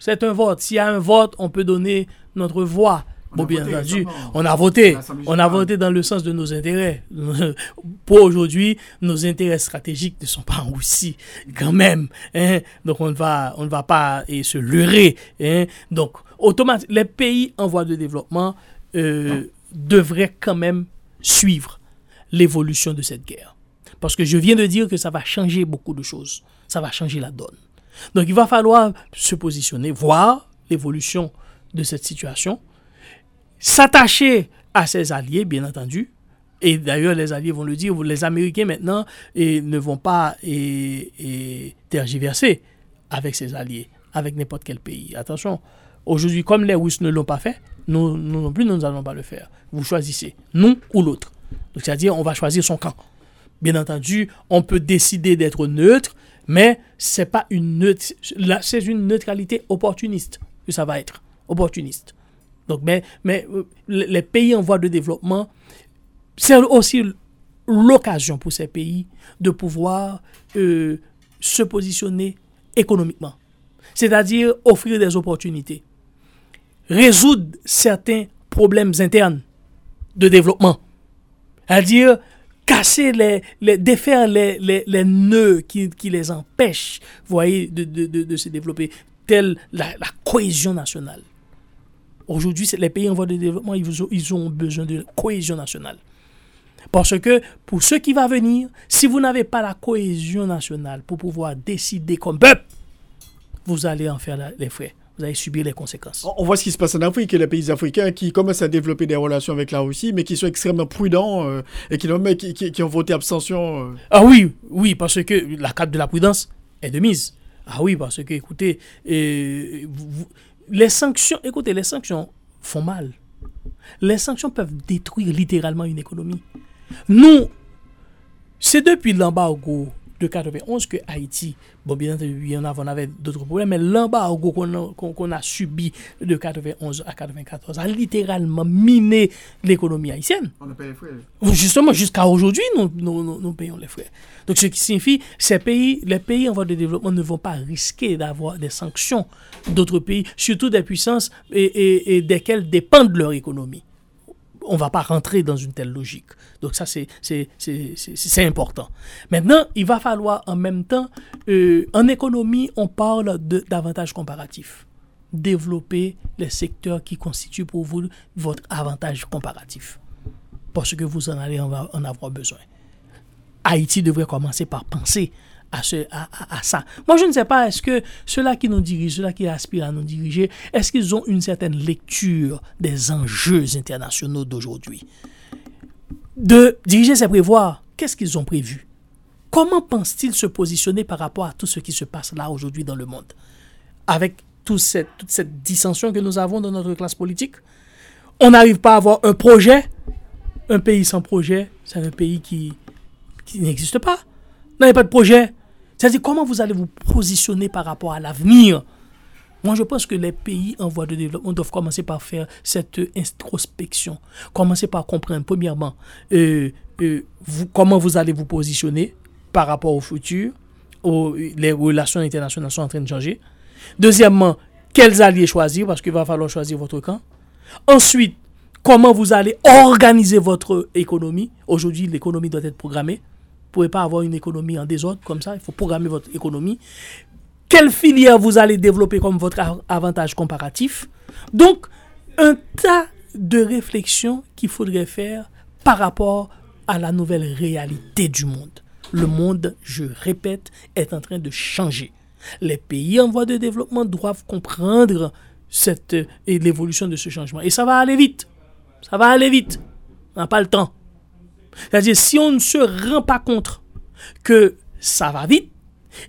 C'est un vote. S'il y a un vote, on peut donner notre voix bon, bien entendu, on a voté. On a voté dans le sens de nos intérêts. Pour aujourd'hui, nos intérêts stratégiques ne sont pas en Russie, quand même. Hein. Donc, on ne va, on ne va pas et se leurrer. Hein. Donc, automatiquement, les pays en voie de développement euh, devraient quand même suivre l'évolution de cette guerre. Parce que je viens de dire que ça va changer beaucoup de choses. Ça va changer la donne. Donc il va falloir se positionner, voir l'évolution de cette situation, s'attacher à ses alliés, bien entendu. Et d'ailleurs, les alliés vont le dire, les Américains maintenant et, ne vont pas et, tergiverser avec ses alliés, avec n'importe quel pays. Attention, aujourd'hui, comme les Russes ne l'ont pas fait, nous, non plus, nous n'allons pas le faire. Vous choisissez, nous ou l'autre. C'est-à-dire, on va choisir son camp. Bien entendu, on peut décider d'être neutre, mais c'est pas une c'est une neutralité opportuniste que ça va être, opportuniste. Donc, mais, mais euh, les pays en voie de développement, c'est aussi l'occasion pour ces pays de pouvoir euh, se positionner économiquement, c'est-à-dire offrir des opportunités, résoudre certains problèmes internes de développement, c'est-à-dire casser les, défaire les, les, nœuds qui, qui, les empêchent, voyez, de, de, de, se développer, telle la cohésion nationale. Aujourd'hui, les pays en voie de développement, ils ont, ils ont besoin de cohésion nationale. Parce que pour ceux qui vont venir, si vous n'avez pas la cohésion nationale pour pouvoir décider comme peuple, vous allez en faire les frais vous allez subir les conséquences. On voit ce qui se passe en Afrique et les pays africains qui commencent à développer des relations avec la Russie, mais qui sont extrêmement prudents euh, et qui, qui, qui, ont voté abstention. Euh. Ah oui, oui, parce que la carte de la prudence est de mise. Ah oui, parce que, écoutez, les sanctions, écoutez, les sanctions font mal. Les sanctions peuvent détruire littéralement une économie. Nous, c'est depuis l'embargo de 91 que Haïti, bon bien entendu, en on avait d'autres problèmes, mais l'embargo qu'on a, subi de 91 à 94 a littéralement miné l'économie haïtienne. On a payé les frais. Justement, jusqu'à aujourd'hui, nous, nous, payons les frais. Donc, ce qui signifie, ces pays, les pays en voie de développement ne vont pas risquer d'avoir des sanctions d'autres pays, surtout des puissances et, et desquelles dépendent leur économie on ne va pas rentrer dans une telle logique. Donc ça, c'est important. Maintenant, il va falloir en même temps, euh, en économie, on parle d'avantages comparatifs. Développer les secteurs qui constituent pour vous votre avantage comparatif. Parce que vous en allez en avoir besoin. Haïti devrait commencer par penser à, ce, à, à, ça. Moi, je ne sais pas, est-ce que ceux-là qui nous dirigent, ceux-là qui aspirent à nous diriger, est-ce qu'ils ont une certaine lecture des enjeux internationaux d'aujourd'hui? De diriger, c'est prévoir. Qu'est-ce qu'ils ont prévu? Comment pensent-ils se positionner par rapport à tout ce qui se passe là aujourd'hui dans le monde? Avec toute cette, toute cette dissension que nous avons dans notre classe politique On n'arrive pas à avoir un projet. Un pays sans projet, c'est un pays qui, qui n'existe pas. N'avez pas de projet, c'est-à-dire comment vous allez vous positionner par rapport à l'avenir? Moi, je pense que les pays en voie de développement doivent commencer par faire cette introspection. Commencer par comprendre, premièrement, euh, euh, comment vous allez vous positionner par rapport au futur. les relations internationales sont en train de changer. Deuxièmement, quels alliés choisir, parce qu'il va falloir choisir votre camp. Ensuite, comment vous allez organiser votre économie. Aujourd'hui, l'économie doit être programmée pouvez pas avoir une économie en désordre comme ça. Il faut programmer votre économie. Quelle filière vous allez développer comme votre avantage comparatif? Donc, un tas de réflexions qu'il faudrait faire par rapport à la nouvelle réalité du monde. Le monde, je répète, est en train de changer. Les pays en voie de développement doivent comprendre cette l'évolution de ce changement. Et ça va aller vite. Ça va aller vite. On n'a pas le temps. C'est-à-dire, si on ne se rend pas compte que ça va vite,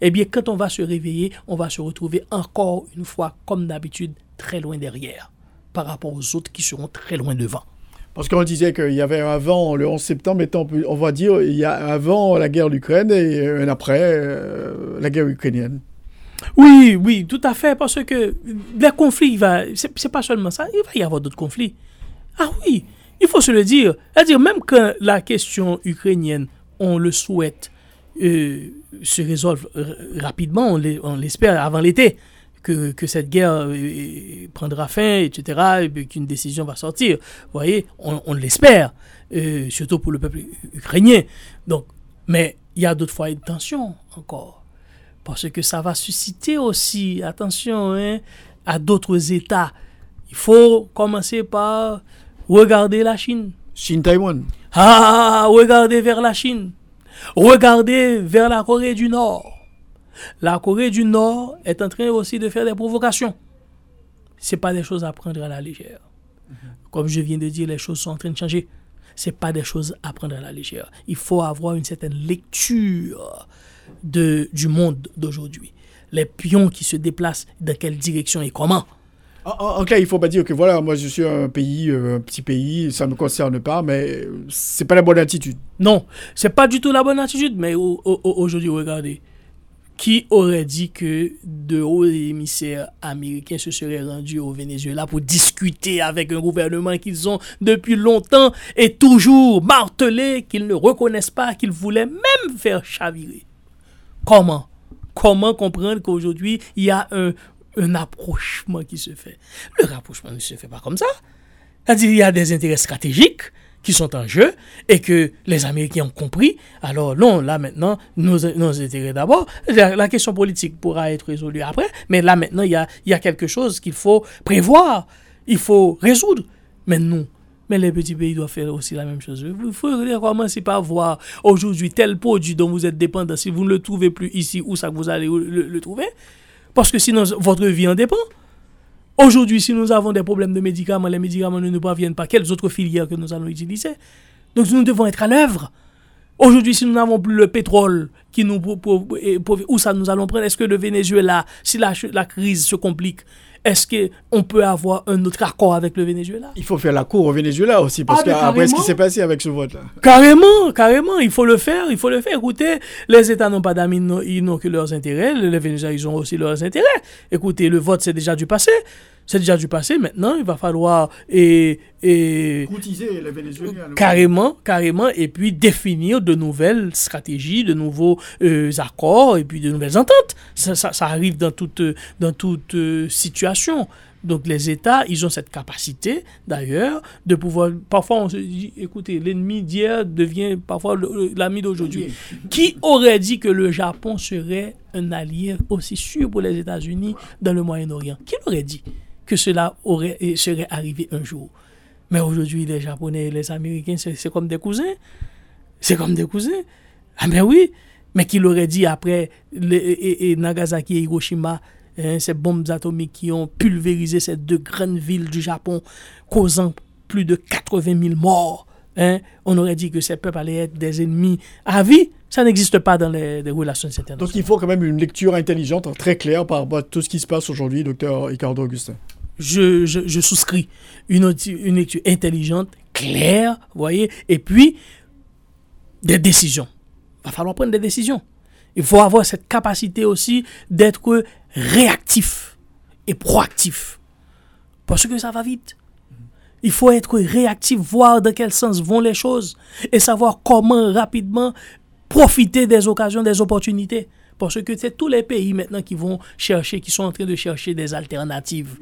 eh bien, quand on va se réveiller, on va se retrouver encore une fois, comme d'habitude, très loin derrière, par rapport aux autres qui seront très loin devant. Parce qu'on disait qu'il y avait avant le 11 septembre, on va dire, il y a avant la guerre d'Ukraine et un après euh, la guerre ukrainienne. Oui, oui, tout à fait, parce que les conflits, c'est pas seulement ça, il va y avoir d'autres conflits. Ah oui, il faut se le dire. C'est-à-dire, même quand la question ukrainienne, on le souhaite, euh, se résolve rapidement, on l'espère avant l'été, que, que cette guerre euh, prendra fin, etc., et qu'une décision va sortir. Vous voyez, on, on l'espère, euh, surtout pour le peuple ukrainien. Donc, mais il y a d'autres foyers de tension encore. Parce que ça va susciter aussi, attention, hein, à d'autres États. Il faut commencer par regarder la Chine. Chine-Taïwan. Ah, regardez vers la Chine. Regardez vers la Corée du Nord. La Corée du Nord est en train aussi de faire des provocations. Ce pas des choses à prendre à la légère. Comme je viens de dire, les choses sont en train de changer. Ce pas des choses à prendre à la légère. Il faut avoir une certaine lecture de, du monde d'aujourd'hui. Les pions qui se déplacent, dans quelle direction et comment. En, clair, il faut pas dire que voilà, moi je suis un pays, euh, un petit pays, ça ne me concerne pas, mais c'est pas la bonne attitude. Non, c'est pas du tout la bonne attitude, mais aujourd'hui, regardez. Qui aurait dit que de hauts émissaires américains se seraient rendus au Venezuela pour discuter avec un gouvernement qu'ils ont depuis longtemps et toujours martelé qu'ils ne reconnaissent pas, qu'ils voulaient même faire chavirer? Comment? Comment comprendre qu'aujourd'hui, il y a un, un approchement qui se fait Le rapprochement ne se fait pas comme ça. C'est-à-dire qu'il y a des intérêts stratégiques qui sont en jeu et que les Américains ont compris. Alors non, là maintenant, nos, intérêts d'abord. La, question politique pourra être résolue après, mais là maintenant, il y a, y a quelque chose qu'il faut prévoir, il faut résoudre. Mais non. Mais les petits pays doivent faire aussi la même chose. Il faut commencer par voir aujourd'hui tel produit dont vous êtes dépendant, si vous ne le trouvez plus ici, où ça que vous allez le trouver? Parce que sinon, votre vie en dépend. Aujourd'hui, si nous avons des problèmes de médicaments, les médicaments ne nous parviennent pas. Quelles autres filières que nous allons utiliser? Donc nous devons être à l'œuvre. Aujourd'hui, si nous n'avons plus le pétrole, qui nous, où ça nous allons prendre Est-ce que le Venezuela, si la, la crise se complique, est-ce qu'on peut avoir un autre accord avec le Venezuela? Il faut faire la cour au Venezuela aussi, parce ah, qu'après ce qui s'est passé avec ce vote-là. Carrément, carrément, il faut le faire, il faut le faire. Écoutez, les États n'ont pas d'amis, ils n'ont que leurs intérêts, les Vénézuéliens, ils ont aussi leurs intérêts. Écoutez, le vote, c'est déjà du passé c'est déjà du passé. Maintenant, il va falloir et, et les Vénézuéliens. Carrément, carrément, et puis définir de nouvelles stratégies, de nouveaux euh, accords et puis de nouvelles ententes. Ça, ça, arrive dans toute, dans toute euh, situation. Donc les États, ils ont cette capacité, d'ailleurs, de pouvoir... Parfois, on se dit, écoutez, l'ennemi d'hier devient parfois l'ami d'aujourd'hui. Qui aurait dit que le Japon serait un allié aussi sûr pour les États-Unis dans le Moyen-Orient? Qui l'aurait dit? Que cela aurait, serait arrivé un jour. Mais aujourd'hui, les Japonais et les Américains, c'est comme des cousins. C'est comme des cousins. Ah ben oui, mais qui l'aurait dit après les, Nagasaki et Hiroshima, hein, ces bombes atomiques qui ont pulvérisé ces deux grandes villes du Japon, causant plus de 80 000 morts. Hein, on aurait dit que ces peuples allaient être des ennemis à vie. Ça n'existe pas dans les, relations internationales. Donc il faut quand même une lecture intelligente, très claire par rapport à tout ce qui se passe aujourd'hui, docteur Ricardo Augustin. Je, je, souscris une, une lecture intelligente, claire, vous voyez, et puis des décisions. Il va falloir prendre des décisions. Il faut avoir cette capacité aussi d'être réactif et proactif. Parce que ça va vite. Il faut être réactif, voir dans quel sens vont les choses et savoir comment rapidement profiter des occasions, des opportunités. Parce que c'est tous les pays maintenant qui vont chercher, qui sont en train de chercher des alternatives.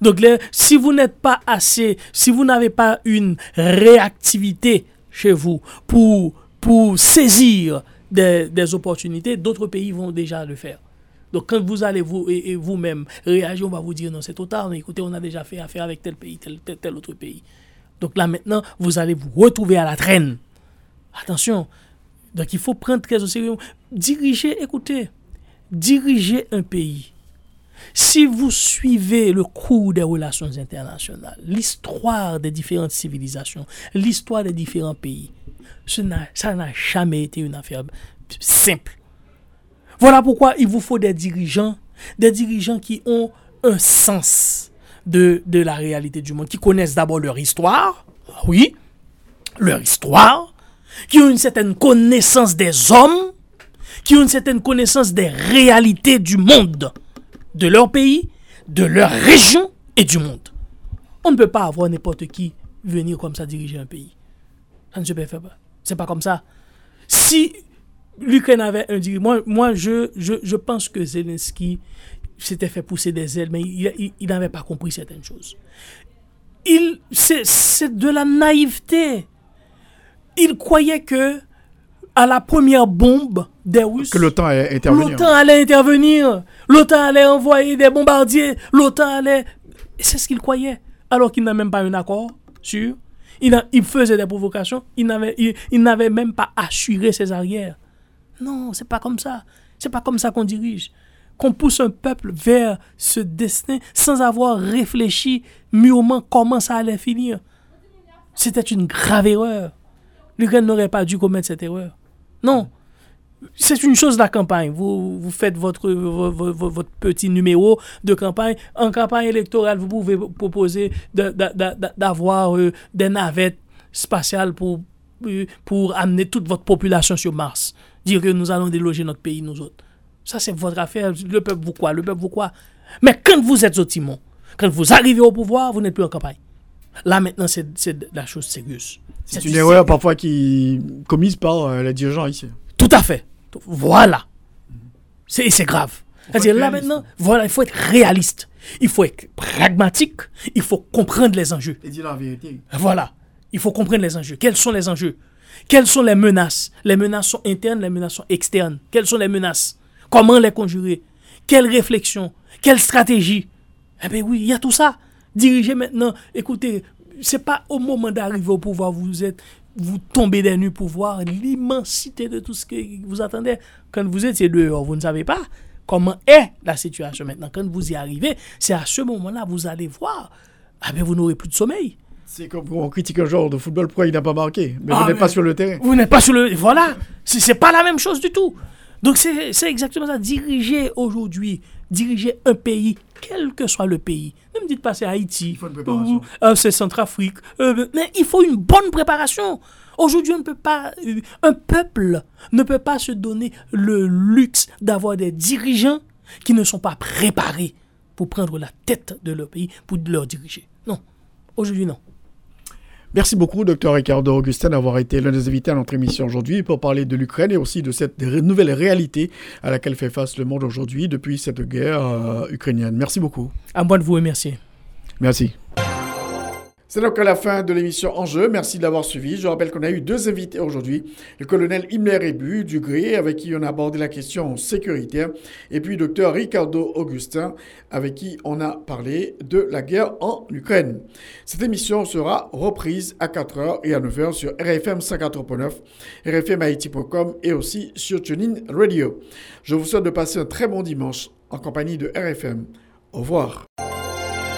Donc, si vous n'êtes pas assez, si vous n'avez pas une réactivité chez vous pour, pour saisir des, des opportunités, d'autres pays vont déjà le faire. Donc quand vous allez vous et, vous-même réagir, on va vous dire non, c'est trop tard, écoutez, on a déjà fait affaire avec tel pays, tel, tel, autre pays. Donc là maintenant, vous allez vous retrouver à la traîne. Attention. Donc il faut prendre très au sérieux. Diriger, écoutez, diriger un pays. Si vous suivez le cours des relations internationales, l'histoire des différentes civilisations, l'histoire des différents pays, ça n'a jamais été une affaire simple. Voilà pourquoi il vous faut des dirigeants, des dirigeants qui ont un sens de, la réalité du monde, qui connaissent d'abord leur histoire, oui, leur histoire, qui ont une certaine connaissance des hommes, qui ont une certaine connaissance des réalités du monde, de leur pays, de leur région et du monde. On ne peut pas avoir n'importe qui venir comme ça diriger un pays. Ça ne se peut pas. C'est pas comme ça. Si l'Ukraine avait un dirigeant. Moi, moi je, je, je, pense que Zelensky s'était fait pousser des ailes, mais il, il n'avait pas compris certaines choses. Il, c'est de la naïveté. Il croyait que à la première bombe des Russes, que l'OTAN allait intervenir. L'OTAN allait intervenir. L'OTAN allait envoyer des bombardiers. L'OTAN allait. C'est ce qu'il croyait. Alors qu'il n'a même pas un accord sur. Il, il faisait des provocations. Il n'avait, il, n'avait même pas assuré ses arrières. Non, c'est pas comme ça. C'est pas comme ça qu'on dirige. Qu'on pousse un peuple vers ce destin sans avoir réfléchi mûrement comment ça allait finir. C'était une grave erreur. L'Ukraine n'aurait pas dû commettre cette erreur. Non. C'est une chose la campagne. Vous, faites votre, petit numéro de campagne. En campagne électorale, vous pouvez proposer d'avoir euh, des navettes spatiales euh, pour amener toute votre population sur Mars. Dire que nous allons déloger notre pays, nous autres. Ça, c'est votre affaire. Le peuple vous quoi Le peuple vous quoi Mais quand vous êtes au timon, quand vous arrivez au pouvoir, vous n'êtes plus en campagne. Là, maintenant, c'est la chose sérieuse. C'est une erreur parfois qui commise par euh, les dirigeants ici. Tout à fait. Voilà. C'est grave. C'est-à-dire là maintenant, voilà, il faut être réaliste. Il faut être pragmatique. Il faut comprendre les enjeux. Et dire la vérité. Voilà. Il faut comprendre les enjeux. Quels sont les enjeux? Quelles sont les menaces? Les menaces sont internes, les menaces sont externes. Quelles sont les menaces? Comment les conjurer? Quelle réflexion? Quelle stratégie? Eh bien oui, il y a tout ça. Diriger maintenant, écoutez, c'est pas au moment d'arriver au pouvoir, vous êtes, vous tombez des nuits pour voir l'immensité de tout ce que vous attendez. Quand vous étiez dehors, vous ne savez pas comment est la situation maintenant. Quand vous y arrivez, c'est à ce moment-là, vous allez voir, ah ben vous n'aurez plus de sommeil. C'est comme on critique un joueur de football, pourquoi il n'a pas marqué Mais vous ah, n'êtes pas sur le terrain. Vous n'êtes pas sur le... Voilà, c'est pas la même chose du tout. Donc c'est exactement ça. Diriger aujourd'hui, diriger un pays, quel que soit le pays, ne me dites pas c'est Haïti, euh, c'est Centrafrique, euh, mais il faut une bonne préparation. Aujourd'hui, on ne peut pas, euh, un peuple ne peut pas se donner le luxe d'avoir des dirigeants qui ne sont pas préparés pour prendre la tête de leur pays, pour leur diriger. Non, aujourd'hui non. Merci beaucoup, docteur Ricardo Augustin, d'avoir été l'un des invités à notre émission aujourd'hui pour parler de l'Ukraine et aussi de cette nouvelle réalité à laquelle fait face le monde aujourd'hui depuis cette guerre euh, ukrainienne. Merci beaucoup. À moi de vous remercier. Merci. C'est donc à la fin de l'émission Enjeu. Merci de l'avoir suivi. Je rappelle qu'on a eu deux invités aujourd'hui. Le colonel Himmler Ebu du GRE, avec qui on a abordé la question sécuritaire, et puis docteur Ricardo Augustin, avec qui on a parlé de la guerre en Ukraine. Cette émission sera reprise à 4h et à 9h sur RFM 54.9, rfmhaiti.com et aussi sur TuneIn Radio. Je vous souhaite de passer un très bon dimanche en compagnie de RFM. Au revoir.